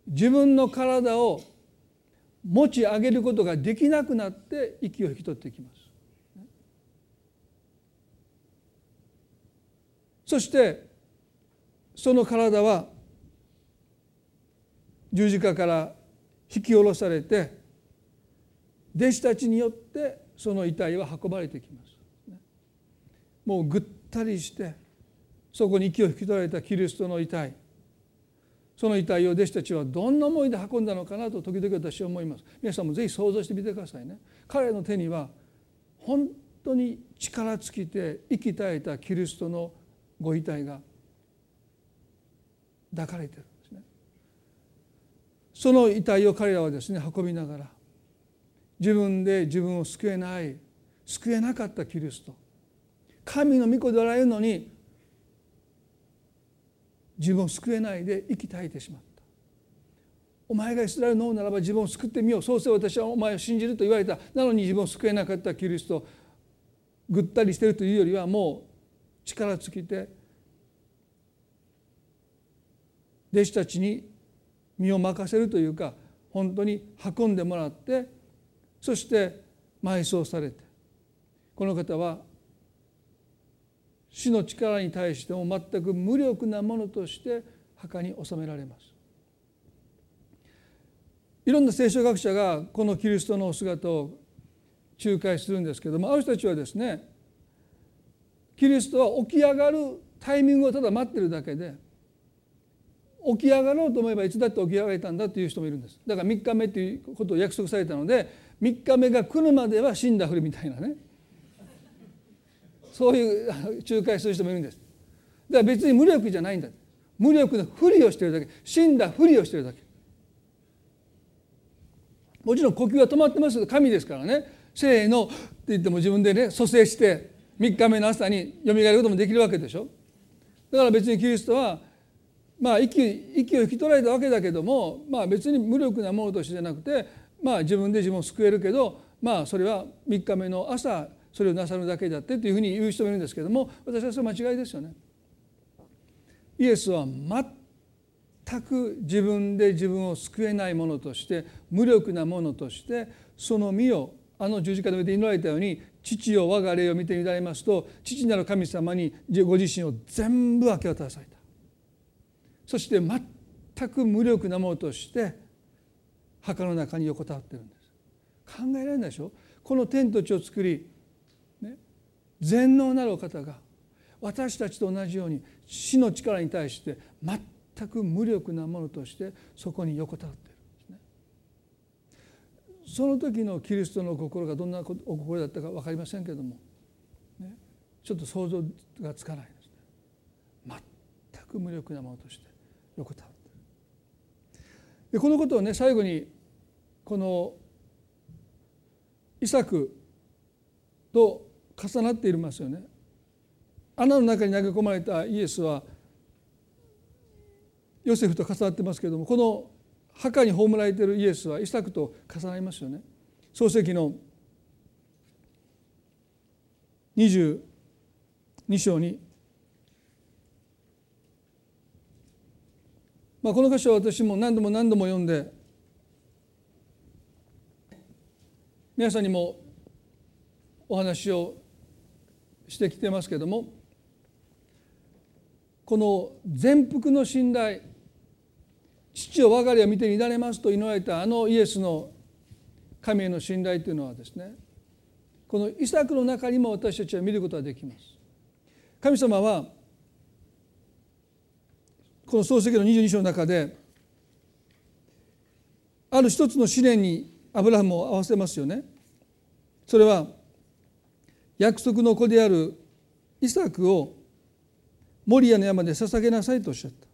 自分の体を持ち上げることができなくなって息を引き取っていきます。そしてその体は十字架から引き下ろされて弟子たちによってその遺体は運ばれてきます。もうぐったりしてそこに息を引き取られたキリストの遺体。その遺体を弟子たちはどんな思いで運んだのかなと時々私は思います。皆さんもぜひ想像してみてくださいね。彼の手には本当に力尽きて息絶えたキリストのご遺体が抱かれてるんですね。その遺体を彼らはですね運びながら自分で自分を救えない救えなかったキリスト神の御子でおられるのに自分を救えないで息絶えてしまった。お前がイスラエルの王ならば自分を救ってみよう。そうせ私はお前を信じると言われた。なのに自分を救えなかったキリストぐったりしてるというよりはもう力尽きて弟子たちに身を任せるというか本当に運んでもらってそして埋葬されてこの方は死の力に対しても全く無力なものとして墓に収められます。いろんな聖書学者がこのキリストのお姿を仲介するんですけどもある人たちはですねキリストは起き上がるタイミングをただ待ってるだけで起き上がろうと思えばいつだって起き上がれたんだという人もいるんです。だから3日目ということを約束されたので3日目が来るまでは死んだふりみたいなね。そういう仲介する人もいるんです。だから別に無力じゃないんだ。無力のふりをしてるだけ。死んだふりをしてるだけ。もちろん呼吸は止まってますけど神ですからね。せーのって言っても自分でね蘇生して3日目の朝によみがえることもできるわけでしょ？だから別にキリストはまあ息息を引き取られたわけだけども、まあ、別に無力なものとしてじゃなくて、まあ、自分で自分を救えるけど、まあ、それは3日目の朝それをなさるだけだってというふうに言う人もいるんですけども私はそれは間違いですよね。イエスは全く自分で自分を救えないものとして無力なものとしてその身をあの十字架の上で祈られたように父よ我が霊を見てみられますと父なる神様にご自身を全部明け渡された。そして全く無力なものとして墓の中に横たわってるんです。考えられないでしょ？この天と地を作り全能なるお方が私たちと同じように死の力に対して全く無力なものとしてそこに横たわっている。その時のキリストの心がどんなお心だったか分かりませんけれども、ね、ちょっと想像がつかないですね。全く無力なものとして横たわっている。でこのことをね最後にこのイサクと重なっていますよね穴の中に投げ込まれたイエスはヨセフと重なってますけれどもこの墓に葬られているイエスはイサクと重なりますよね。漱石の22章に、まあ、この箇所は私も何度も何度も読んで皆さんにもお話をしてきてますけどもこの全幅の信頼父を我が家を見て乱れますと祈られたあのイエスの神への信頼というのはですねこのイサクの中にも私たちは見ることができます。神様はこの創世記の22章の中である一つの試練にアブラハムを合わせますよね。それは約束の子であるイサクをモリアの山で捧げなさいとおっしゃった。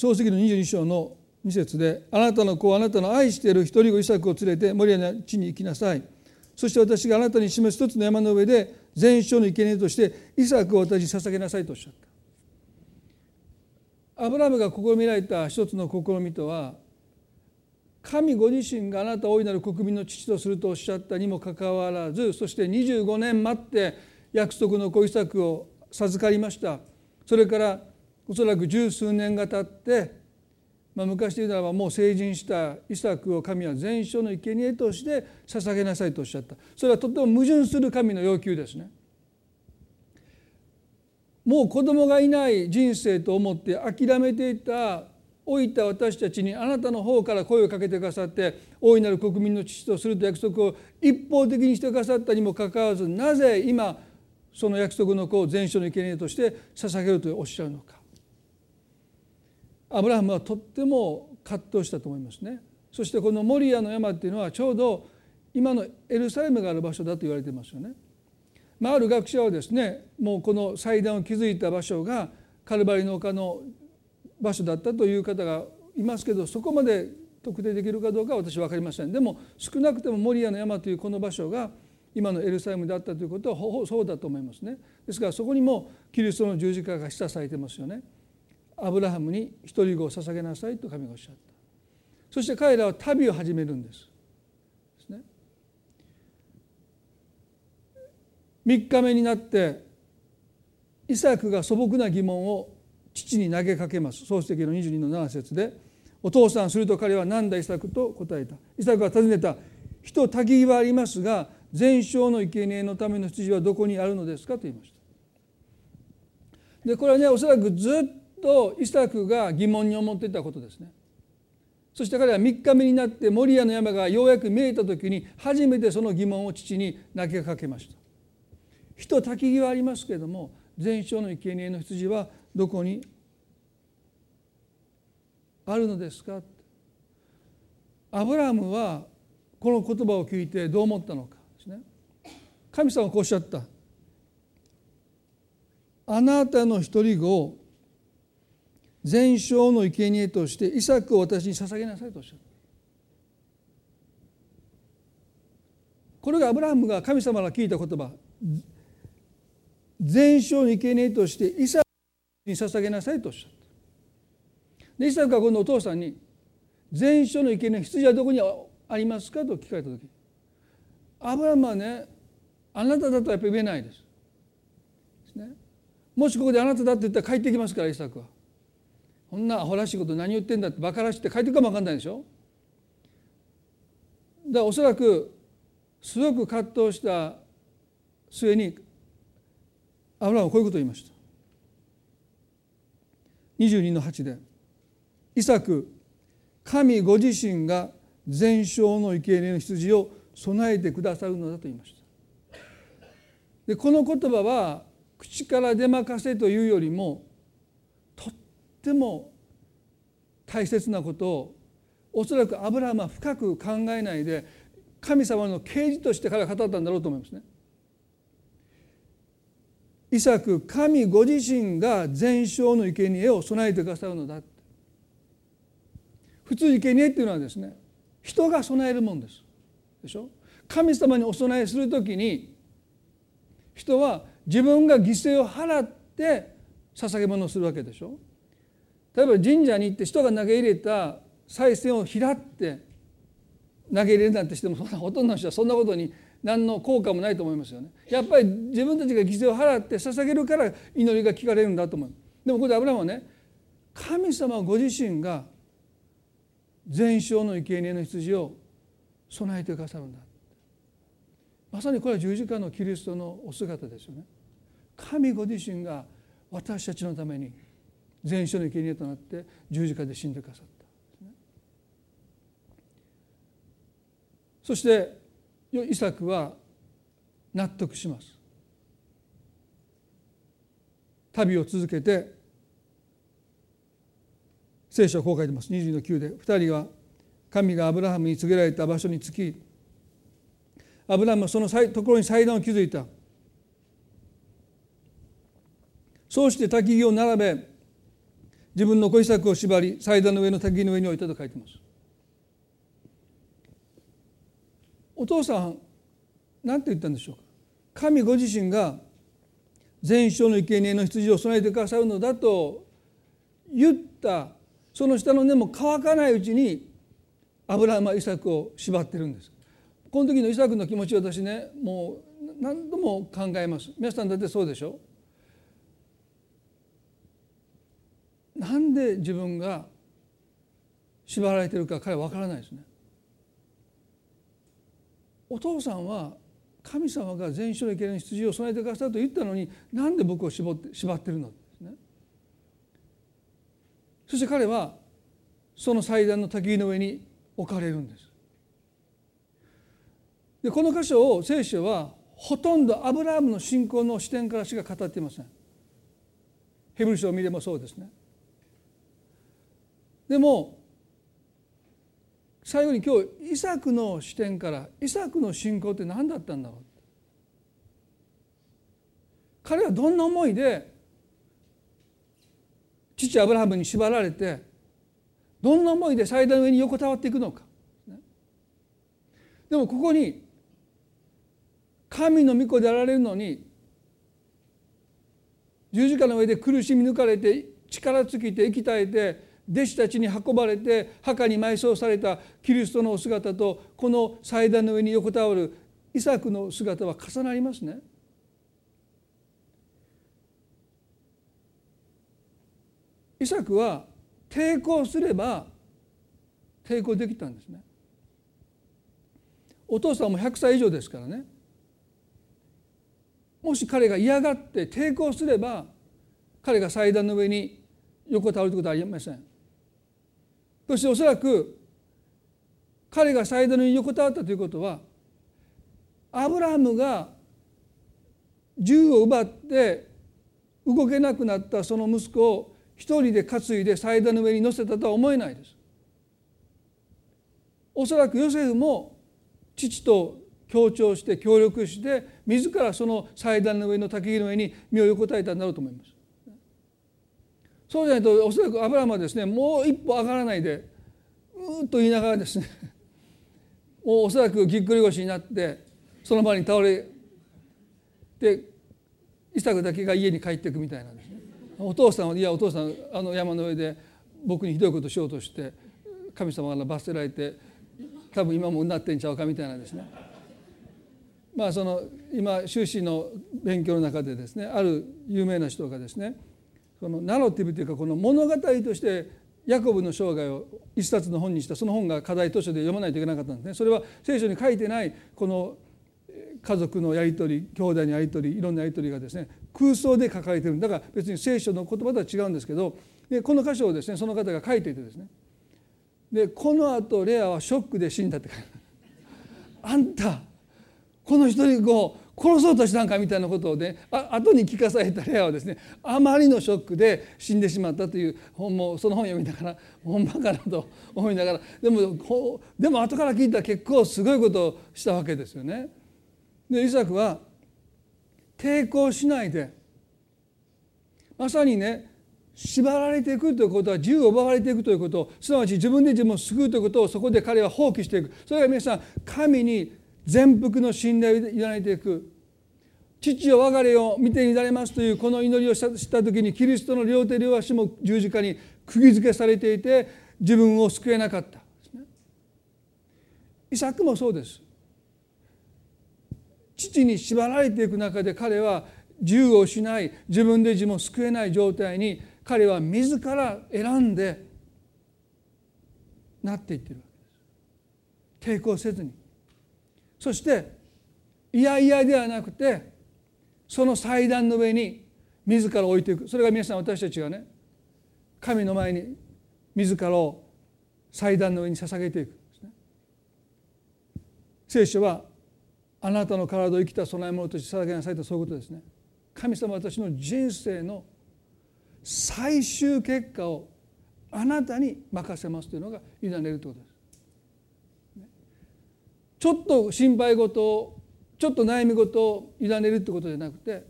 漱石の22章の2節で「あなたの子あなたの愛している一人子イサクを連れてモリアの地に行きなさい」そして私があなたに示す一つの山の上で全焼の生贄としてイサクを私に捧げなさいとおっしゃった。アブラムが試みられた一つの試みとは神ご自身があなたを大いなる国民の父とするとおっしゃったにもかかわらずそして25年待って約束の子イサクを授かりました。それからおそらく十数年が経って、まあ、昔で言うならばもう成人したイサクを神は全焼の生贄として捧げなさいとおっしゃったそれはとても矛盾する神の要求ですね。もう子供がいない人生と思って諦めていた老いた私たちにあなたの方から声をかけてくださって大いなる国民の父とすると約束を一方的にしてくださったにもかかわらずなぜ今その約束の子を全焼の生贄として捧げるとおっしゃるのかアブラハムはとっても葛藤したと思いますね。そしてこのモリアの山っていうのはちょうど今のエルサレムがある場所だと言われてますよね。まあ、ある学者はですねもうこの祭壇を築いた場所がカルバリの丘の場所だったという方がいますけどそこまで特定できるかどうかは私は分かりません。でも少なくてもモリアの山というこの場所が今のエルサレムだったということはそうだと思いますね。ですからそこにもキリストの十字架が示唆されてますよね。アブラハムに一人子を捧げなさいと神がおっしゃった。そして彼らは旅を始めるんです。ですね。3日目になってイサクが素朴な疑問を父に投げかけます。創世記の22の7節でお父さんすると彼は何だイサクと答えた。イサクは尋ねた。人たぎはありますが全焼の生贄のための羊はどこにあるのですかと言いました。でこれはねおそらくずっとイサクが疑問に思っていたことですね。そして彼は3日目になってモリアの山がようやく見えた時に初めてその疑問を父に投げかけました。人たきぎはありますけれども全焼の生贄の羊はどこにあるのですか？アブラムはこの言葉を聞いてどう思ったのかですね。神様はこうおっしゃった。あなたの一人子を全焼の生贄としてイサクを私に捧げなさいとおっしゃった。これがアブラハムが神様から聞いた言葉。全焼の生贄としてイサクに捧げなさいとおっしゃった。でイサクは今度お父さんに全焼の生贄羊はどこにありますかと聞かれた時アブラハムはねあなただとはやっぱり言えないです。ですね。もしここであなただって言ったら帰ってきますからイサクは。こんなアホらしいこと何言ってんだってバカらしって帰ってくかも分かんないでしょ？だからおそらくすごく葛藤した末にアブラムはこういうことを言いました22の8で「イサク神ご自身が全焼の生贄の羊を備えてくださるのだ」と言いました。でこの言葉は口から出まかせというよりもっても大切なことをおそらくアブラハムは深く考えないで神様の啓示として彼は語ったんだろうと思いますね。イサク神ご自身が全焼の生贄を備えてくださるのだ普通生贄っていうのはですね人が備えるもんです。でしょ？神様にお供えする時に人は自分が犠牲を払って捧げ物をするわけでしょ？例えば神社に行って人が投げ入れた賽銭を拾って投げ入れるなんてしてもほとんどの人はそんなことに何の効果もないと思いますよね。やっぱり自分たちが犠牲を払って捧げるから祈りが聞かれるんだと思う。でもここでアブラムはね神様ご自身が全焼の生贄の羊を備えてくださるんだ。まさにこれは十字架のキリストのお姿ですよね。神ご自身が私たちのために全焼の生贄となって十字架で死んでくださった、そしてイサクは納得します。旅を続けて聖書はこう書いてます。20の9で2人は神がアブラハムに告げられた場所に着きアブラハムはそのところに祭壇を築いた。そうして焚き木を並べ自分の小作を縛り祭壇の上の焚き木の上に置いたと書いてます。お父さん何て言ったんでしょうか。神ご自身が全焼の生贄の羊を備えてくださるのだと言った。その下の根も乾かないうちにアブラハムはイサクを縛ってるんです。この時のイサクの気持ち私ねもう何度も考えます。皆さんだってそうでしょなんで自分が縛られてるか彼は分からないですね。お父さんは神様が全焼の生贄の羊を備えてくださると言ったのになんで僕を縛って縛ってるのですね。そして彼はその祭壇の焚き火の上に置かれるんです。でこの箇所を聖書はほとんどアブラハムの信仰の視点からしか語っていません。ヘブル書を見ればそうですね。でも最後に今日イサクの視点からイサクの信仰って何だったんだろう？彼はどんな思いで父アブラハムに縛られてどんな思いで祭壇の上に横たわっていくのか。でもここに神の御子であられるのに十字架の上で苦しみ抜かれて力尽きて息絶えて弟子たちに運ばれて墓に埋葬されたキリストのお姿とこの祭壇の上に横たわるイサクの姿は重なりますね。イサクは抵抗すれば抵抗できたんですね。お父さんも100歳以上ですからねもし彼が嫌がって抵抗すれば彼が祭壇の上に横たわるということはありません。そしておそらく彼が祭壇の上に横たわったということはアブラハムが銃を奪って動けなくなったその息子を一人で担いで祭壇の上に乗せたとは思えないです。おそらくヨセフも父と協調して協力して自らその祭壇の上の焚き火の上に身を横たえたんだろうと思います。そうじゃないとおそらくアブラハムはですねもう一歩上がらないでうーっと言いながらですね もうおそらくぎっくり腰になってその場に倒れてイサクだけが家に帰っていくみたいなんですね。お父さんはいやお父さんあの山の上で僕にひどいことしようとして神様から罰せられて多分今もうなってんちゃうかみたいなですね。まあその今修士の勉強の中でですねある有名な人がですねそのナロティブというかこの物語としてヤコブの生涯を一冊の本にしたその本が課題図書で読まないといけなかったんですね。それは聖書に書いてないこの家族のやり取り兄弟のやり取りいろんなやり取りがですね空想で書かれてる。だから別に聖書の言葉とは違うんですけどでこの箇所をですねその方が書いていてですね。でこのあとレアはショックで死んだって書いてあんたこの人にこう殺そうとしたんかみたいなことをねあ後に聞かされたレアはですねあまりのショックで死んでしまったという本もその本読みながらほんまかなと思いながらでもでも後から聞いたら結構すごいことをしたわけですよね。でイサクは抵抗しないでまさにね縛られていくということは自由を奪われていくということすなわち自分で自分を救うということをそこで彼は放棄していくそれが皆さん神に全幅の信頼を委ねていく。父を我が霊を見ていられますというこの祈りをした時にキリストの両手両足も十字架に釘付けされていて自分を救えなかった。ねイサクもそうです。父に縛られていく中で彼は自由を失い自分で自分を救えない状態に彼は自ら選んでなっていってるわけです。抵抗せずに。そしていやいやではなくてその祭壇の上に自ら置いていく。それが皆さん私たちがね神の前に自らを祭壇の上に捧げていく。ね聖書はあなたの体を生きた供え物として捧げなさいとそういうことですね。神様私の人生の最終結果をあなたに任せますというのが委ねるということです。ちょっと心配事をちょっと悩み事を委ねるってことじゃなくて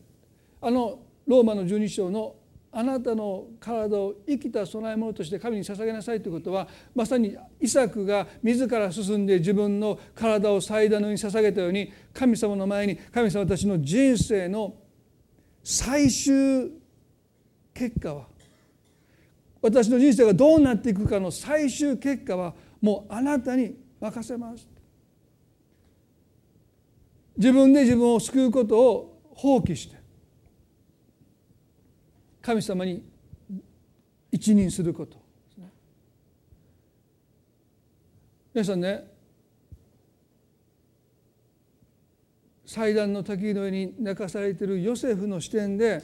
あのローマの12章のあなたの体を生きた供え物として神に捧げなさいということはまさにイサクが自ら進んで自分の体を祭壇のに捧げたように神様の前に神様たちの人生の最終結果は私の人生がどうなっていくかの最終結果はもうあなたに任せます。自分で自分を救うことを放棄して神様に一任すること皆さんね祭壇の滝の上に泣かされているヨセフの視点で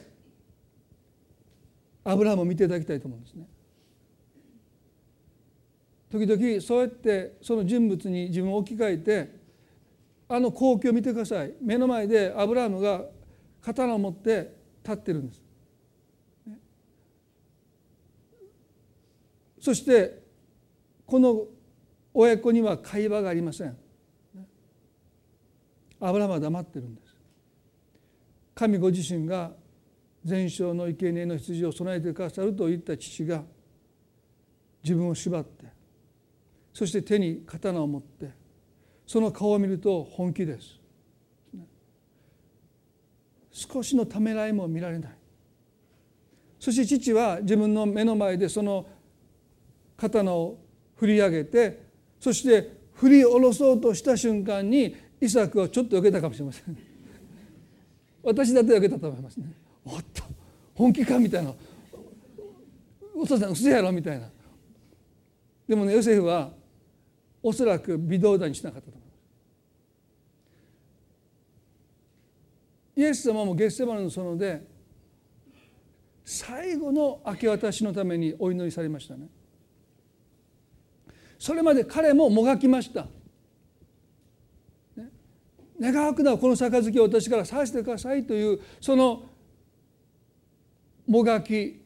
アブラハムを見ていただきたいと思うんですね。時々そうやってその人物に自分を置き換えてあの光景を見てください。目の前でアブラハムが刀を持って立ってるんです。そしてこの親子には会話がありません。アブラハムは黙ってるんです。神ご自身が全焼の生贄の羊を備えてくださると言った父が自分を縛ってそして手に刀を持ってその顔を見ると本気です。少しのためらいも見られない。そして父は自分の目の前でその刀を振り上げてそして振り下ろそうとした瞬間にイサクはちょっと避けたかもしれません。私だって避けたと思いますね。おっと本気かみたいな。お父さん嘘やろみたいな。でもねヨセフはおそらく微動だにしなかったと思います。イエス様もゲッセマネの園で最後の明け渡しのためにお祈りされましたね。それまで彼ももがきました。願わくなこの杯を私からさせてくださいというそのもがき。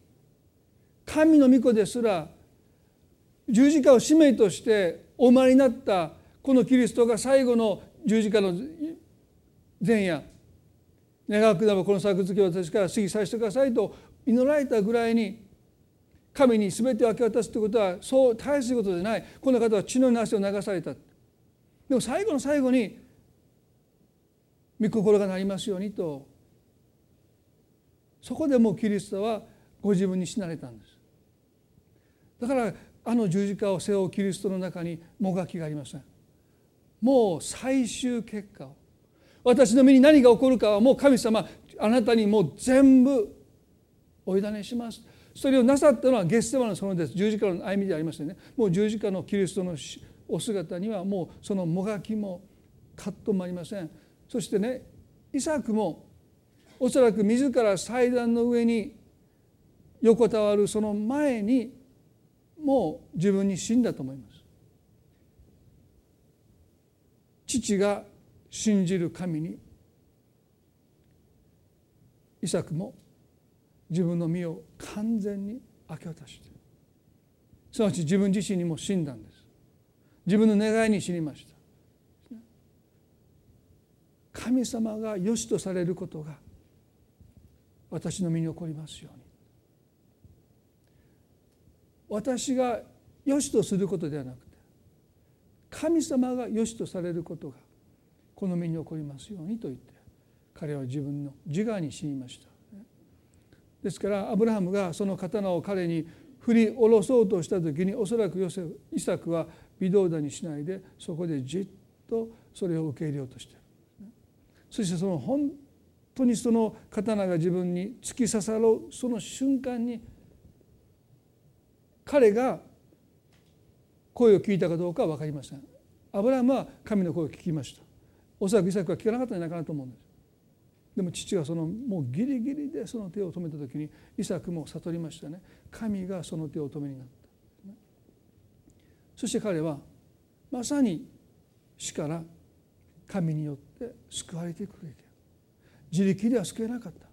神の御子ですら十字架を使命としてお生まれになったこのキリストが最後の十字架の前夜願わくならこの杯を私から過ぎさせてくださいと祈られたぐらいに神に全てを明け渡すということはそう大することでないこの方は血のなしを流されたでも最後の最後に御心がなりますようにとそこでもうキリストはご自分に死なれたんですだからあの十字架を背負うキリストの中にもがきがありません。もう最終結果を。私の身に何が起こるかはもう神様あなたにもう全部お委ねします。それをなさったのはゲッセマの園です。十字架の歩みでありましてね。もう十字架のキリストのお姿にはもうそのもがきも葛藤もありません。そしてねイサクもおそらく自ら祭壇の上に横たわるその前にもう自分に死んだと思います。父が信じる神にイサクも自分の身を完全に明け渡してすなわち自分自身にも死んだんです。自分の願いに死にました。神様が良しとされることが私の身に起こりますように。私が良しとすることではなくて神様が良しとされることがこの身に起こりますようにと言って彼は自分の自我に死にました。ですからアブラハムがその刀を彼に振り下ろそうとした時におそらくヨセイサクは微動だにしないでそこでじっとそれを受け入れようとしている。そしてその本当にその刀が自分に突き刺さろうその瞬間に彼が声を聞いたかどうかは分かりません。アブラハムは神の声を聞きました。おそらくイサクは聞かなかったんじゃないかなと思うんです。でも父がそのもうギリギリでその手を止めた時にイサクも悟りましたね。神がその手を止めになった。そして彼はまさに死から神によって救われてくれて自力では救えなかった。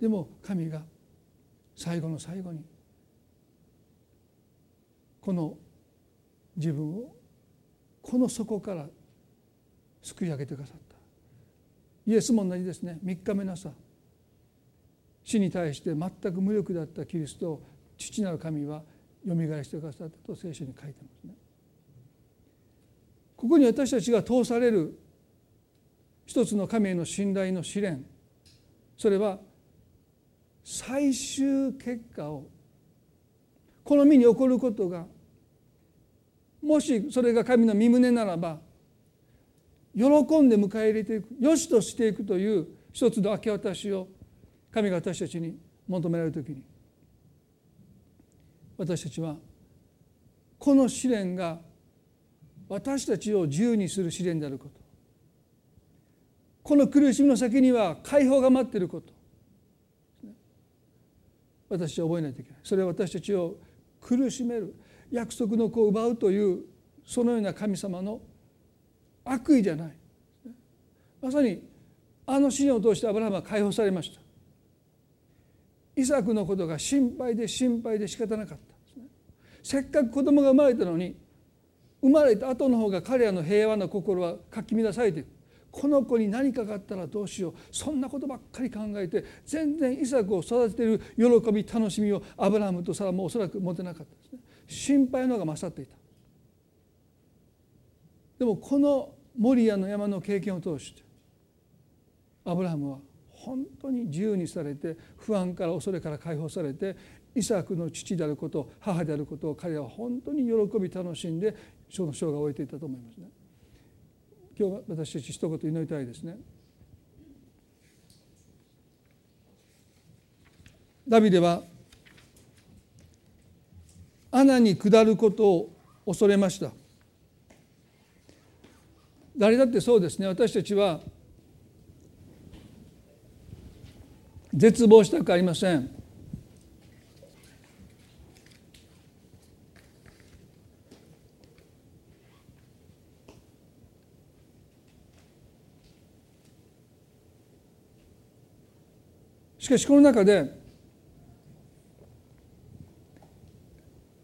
でも神が最後の最後にこの自分をこの底から救い上げてくださった。イエスも同じですね。3日目の朝。死に対して全く無力だったキリストを父なる神はよみがえしてくださったと聖書に書いてますね。ここに私たちが通される一つの神への信頼の試練。それは最終結果をこの身に起こることがもしそれが神の身旨ならば喜んで迎え入れていく良しとしていくという一つの明け渡しを神が私たちに求められる時に私たちはこの試練が私たちを自由にする試練であることこの苦しみの先には解放が待っていること私は覚えないといけない。それは私たちを苦しめる約束の子を奪うというそのような神様の悪意じゃない。まさにあのシーンを通してアブラハムは解放されました。イサクのことが心配で心配で仕方なかった。せっかく子供が生まれたのに生まれた後の方が彼らの平和な心はかき乱されていく。この子に何かがあったらどうしよう。そんなことばっかり考えて全然イサクを育てている喜び楽しみをアブラハムとサラもおそらく持てなかったですね。心配の方が勝っていた。でもこのモリアの山の経験を通してアブラハムは本当に自由にされて不安から恐れから解放されてイサクの父であること母であることを彼らは本当に喜び楽しんでその生涯を終えていたと思いますね。今日私たち一言祈りたいですね。ダビデは穴に下ることを恐れました。誰だってそうですね。私たちは絶望したくありません。しかしこの中で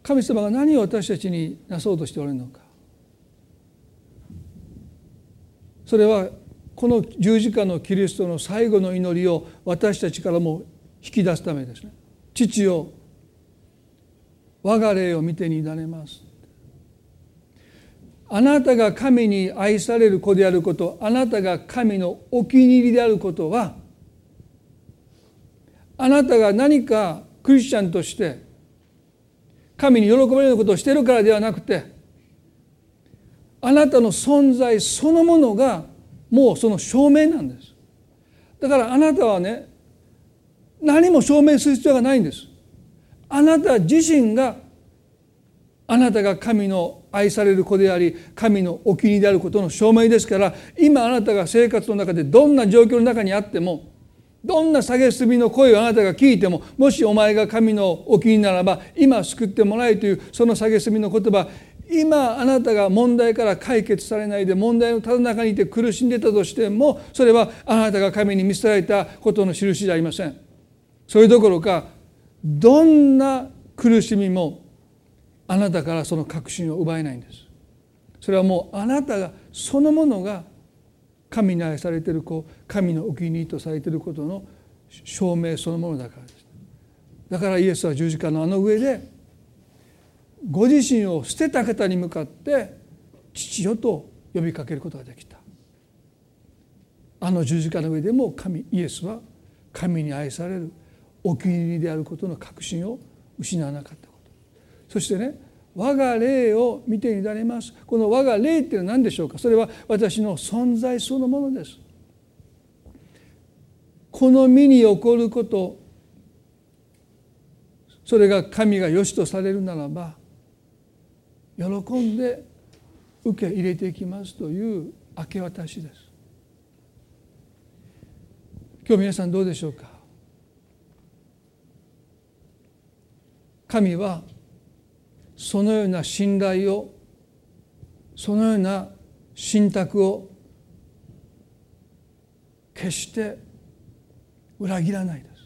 神様が何を私たちになそうとしておられるのか。それはこの十字架のキリストの最後の祈りを私たちからも引き出すためですね。父よ我が霊を見てになれます。あなたが神に愛される子であることあなたが神のお気に入りであることはあなたが何かクリスチャンとして神に喜ばれることをしているからではなくてあなたの存在そのものがもうその証明なんです。だからあなたはね何も証明する必要がないんです。あなた自身があなたが神の愛される子であり神のお気に入りであることの証明ですから今あなたが生活の中でどんな状況の中にあってもどんな蔑みの声をあなたが聞いてももしお前が神のお気にならば今救ってもらえというその蔑みの言葉今あなたが問題から解決されないで問題のただ中にいて苦しんでたとしてもそれはあなたが神に見捨てられたことの印じゃありません。それどころかどんな苦しみもあなたからその確信を奪えないんです。それはもうあなたがそのものが神に愛されている子神のお気に入りとされていることの証明そのものだからです。だからイエスは十字架のあの上でご自身を捨てた方に向かって父よと呼びかけることができた。あの十字架の上でも神イエスは神に愛されるお気に入りであることの確信を失わなかったこと。そしてね我が霊を見てになれます。この我が霊っていうのは何でしょうか？それは私の存在そのものです。この身に起こることそれが神が良しとされるならば喜んで受け入れていきますという明け渡しです。今日皆さんどうでしょうか？神はそのような信頼をそのような信託を決して裏切らないです。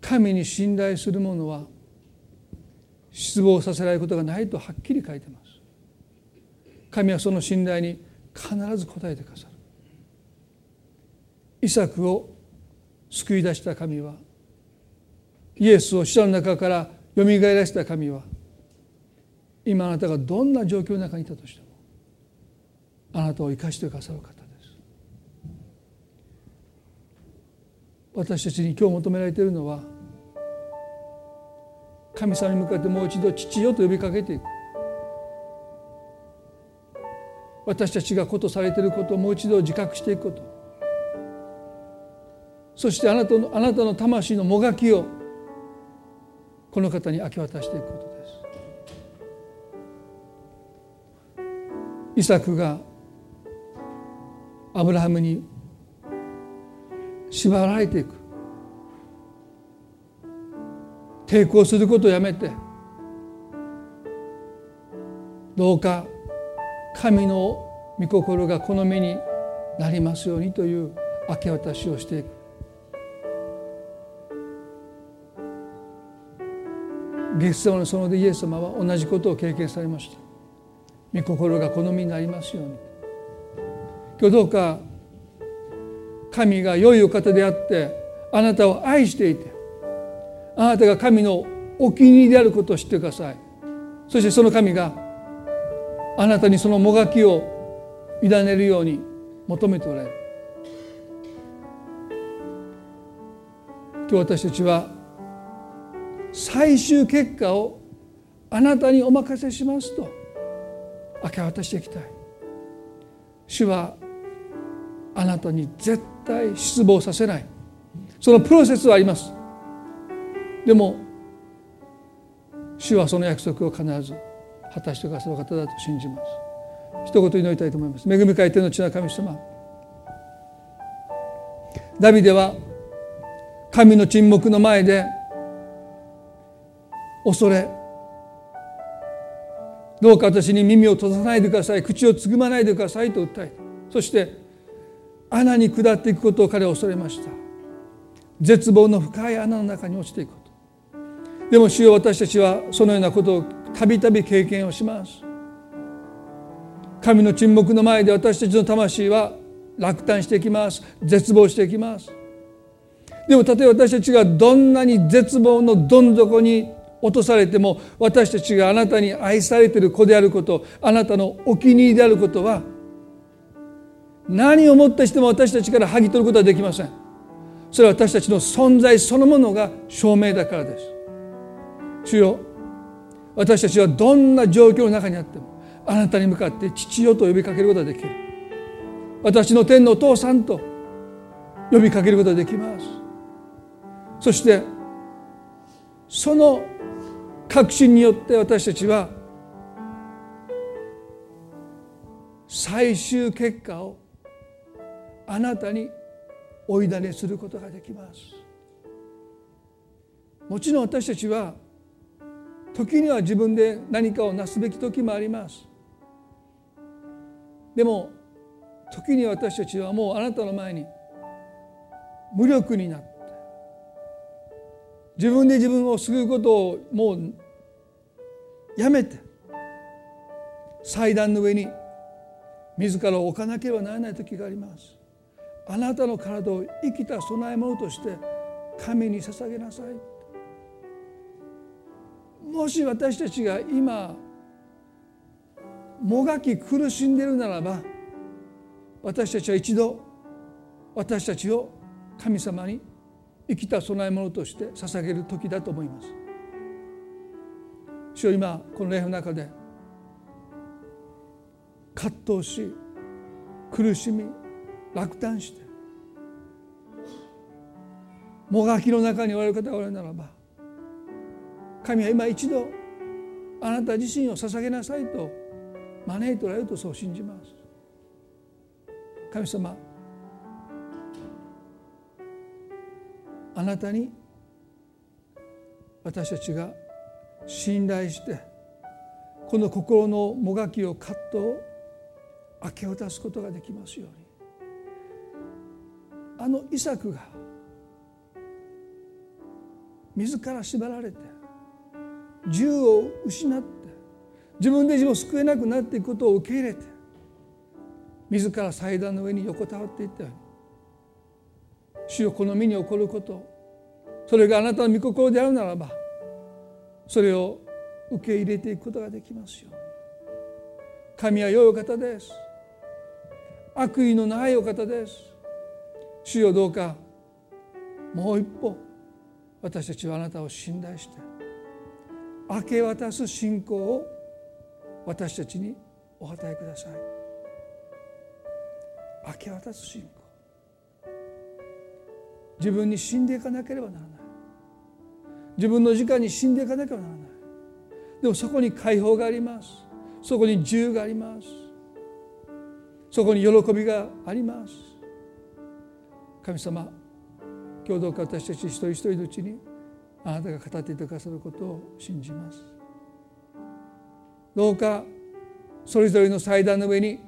神に信頼する者は失望させられることがないとはっきり書いてます。神はその信頼に必ず応えてくださる。イサクを救い出した神はイエスを死者の中からよみがえらせた神は今あなたがどんな状況の中にいたとしてもあなたを生かしてくださる方です。私たちに今日求められているのは神様に向かってもう一度父よと呼びかけていく。私たちがことされていることをもう一度自覚していくこと。そしてあなたのあなたの魂のもがきをこの方に明け渡していくことです。イサクがアブラハムに縛られていく。抵抗することをやめてどうか神の御心がこの目になりますようにという明け渡しをしていく。ゲス様の園でイエス様は同じことを経験されました。御心が好みになりますように。今日どうか神が良いお方であってあなたを愛していてあなたが神のお気に入りであることを知ってください。そしてその神があなたにそのもがきを委ねるように求めておられる。今日私たちは最終結果をあなたにお任せしますと明け渡していきたい。主はあなたに絶対失望させない。そのプロセスはあります。でも主はその約束を必ず果たしてくださる方だと信じます。一言祈りたいと思います。恵み会天の地な神様。ダビデは神の沈黙の前で恐れ。どうか私に耳を閉ざさないでください。口をつぐまないでくださいと訴えそして穴に下っていくことを彼は恐れました。絶望の深い穴の中に落ちていくこと。でも主よ私たちはそのようなことをたびたび経験をします。神の沈黙の前で私たちの魂は落胆していきます。絶望していきます。でもたとえ私たちがどんなに絶望のどん底に落とされても私たちがあなたに愛されている子であることあなたのお気に入りであることは何をもってしても私たちから剥ぎ取ることはできません。それは私たちの存在そのものが証明だからです。主よ私たちはどんな状況の中にあってもあなたに向かって父よと呼びかけることができる。私の天のお父さんと呼びかけることができます。そしてその確信によって私たちは最終結果をあなたに追いだねすることができます。もちろん私たちは時には自分で何かをなすべき時もあります。でも時に私たちはもうあなたの前に無力になって自分で自分を救うことをもうやめて。祭壇の上に自らを置かなければならない時があります。あなたの体を生きた供え物として神に捧げなさい。もし私たちが今もがき苦しんでいるならば私たちは一度私たちを神様に生きた供え物として捧げる時だと思います。主よ今この礼の中で葛藤し苦しみ落胆してもがきの中におられる方がおられるならば神は今一度あなた自身を捧げなさいと招いておられるとそう信じます。神様あなたに私たちが信頼してこの心のもがきを葛藤を明け渡すことができますように。あのイサクが自ら縛られて銃を失って自分で自分を救えなくなっていくことを受け入れて自ら祭壇の上に横たわっていったように主よこの身に起こることそれがあなたの御心であるならばそれを受け入れていくことができますよ神は良いお方です。悪意のないお方です。主よどうかもう一歩私たちはあなたを信頼して明け渡す信仰を私たちにお与えください。明け渡す信仰。自分に死んでいかなければならない。自分の時間に死んでいかなければならない。でもそこに解放があります。そこに自由があります。そこに喜びがあります。神様今日どうか私たち一人一人のうちにあなたが語っていてくださることを信じます。どうかそれぞれの祭壇の上に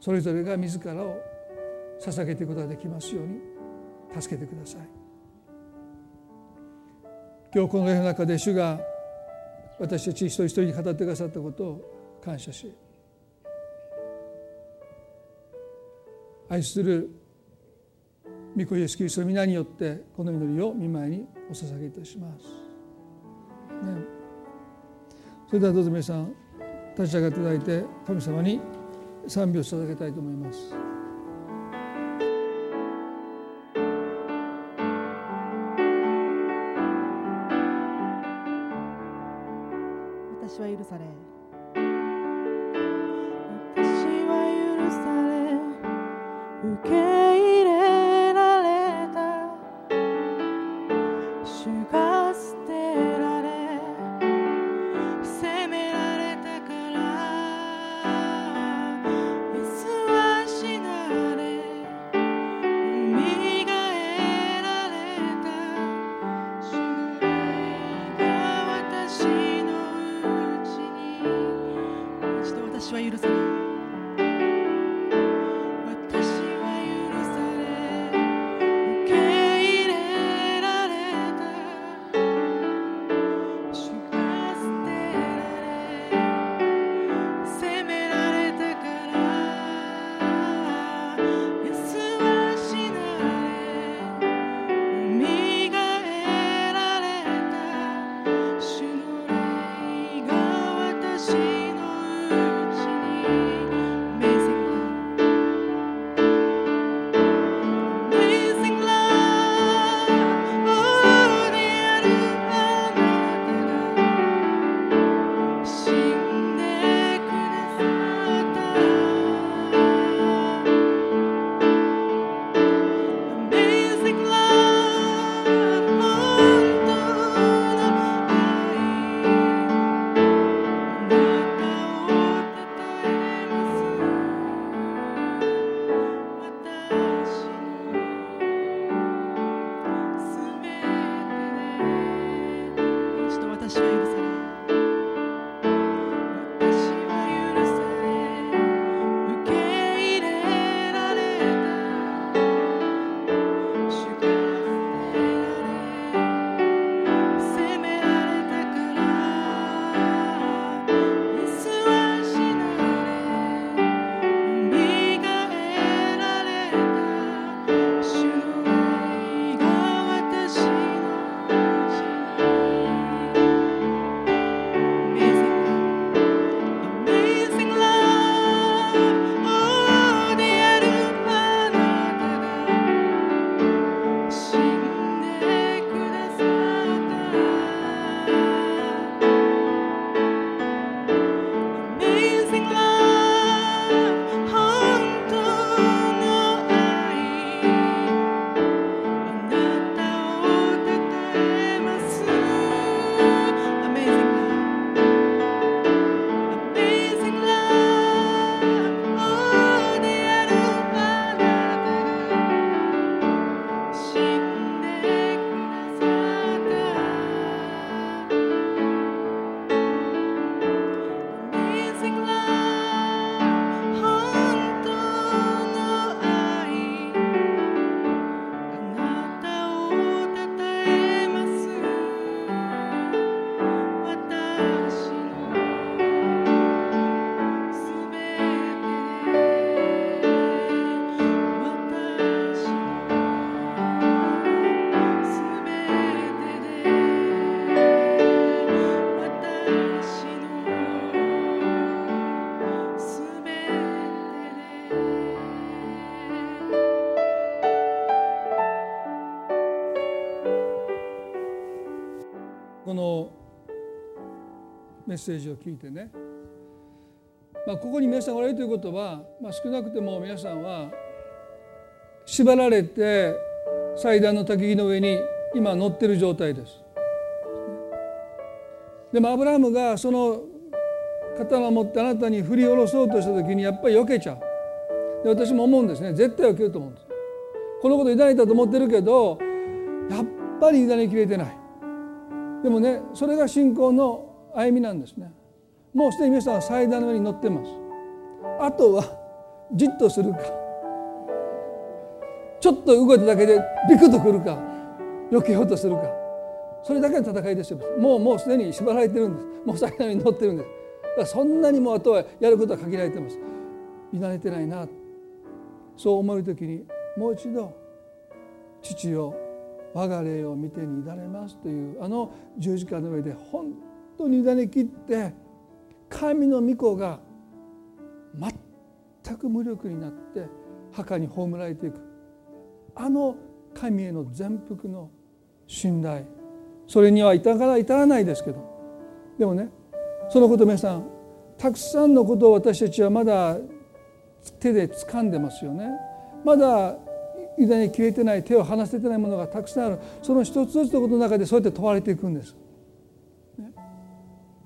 それぞれが自らを捧げていくことができますように助けてください。今日この世の中で主が私たち一人一人に語ってくださったことを感謝し愛する御子イエスキリストの皆によってこの祈りを見舞いにお捧げいたします。ね、それではどうぞ皆さん立ち上がっていただいて神様に賛美を捧げたいと思います。されメッセージを聞いてね、まあ、ここに皆さんおられるということは、まあ、少なくても皆さんは縛られて祭壇の焚き木の上に今乗ってる状態です。でもアブラハムがその刀を持ってあなたに振り下ろそうとした時にやっぱり避けちゃう。で私も思うんですね。絶対避けると思うんです。このこと委ねたと思ってるけどやっぱり委ねきれてない。でもねそれが信仰の歩みなんですね。もうすでに皆さんは祭壇の上に乗ってます。あとはじっとするか。ちょっと動いただけでビクッとくるか。避けようとするか。それだけの戦いですよ。もうもうすでに縛られてるんです。もう祭壇に乗ってるんです。だからそんなにもあとはやることは限られてます。委ねてないな。そう思う時にもう一度父よ我が霊を見てに委ねますというあの十字架の上で本当に委ねきって神の御子が全く無力になって墓に葬られていく。あの神への全幅の信頼。それには至ら至らないですけど。でもねそのこと皆さんたくさんのことを私たちはまだ手で掴んでますよね。まだ委ね切れてない手を離せてないものがたくさんある。その一つずつのことの中でそうやって問われていくんです、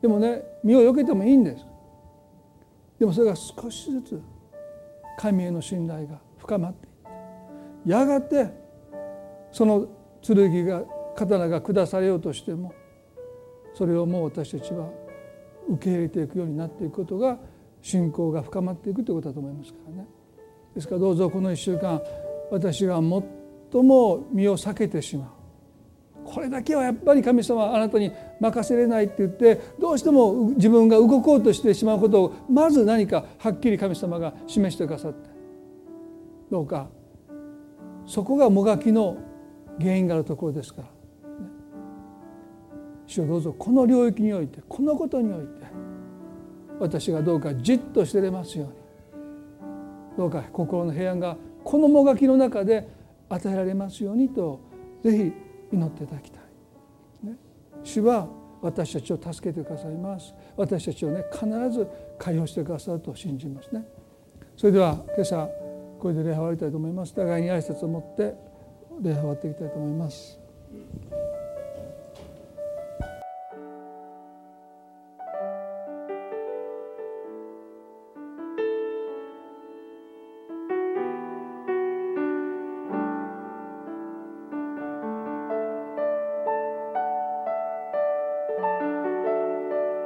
でもね身をよけてもいいんです。でもそれが少しずつ神への信頼が深まっていって。やがてその剣が刀が下されようとしてもそれをもう私たちは受け入れていくようになっていくことが信仰が深まっていくということだと思いますからね。ですからどうぞこの1週間私が最も身を避けてしまう。これだけはやっぱり神様はあなたに任せれないって言ってどうしても自分が動こうとしてしまうことをまず何かはっきり神様が示してくださって。どうか。そこがもがきの原因があるところですから、主をどうぞこの領域においてこのことにおいて私がどうかじっとしてれますように。どうか心の平安がこのもがきの中で与えられますようにとぜひ祈っていただきたい。ね、主は私たちを助けてくださいます。私たちをね必ず解放してくださると信じますね。それでは今朝これで礼拝終わりたいと思います。互いに挨拶を持って礼拝終わっていきたいと思います。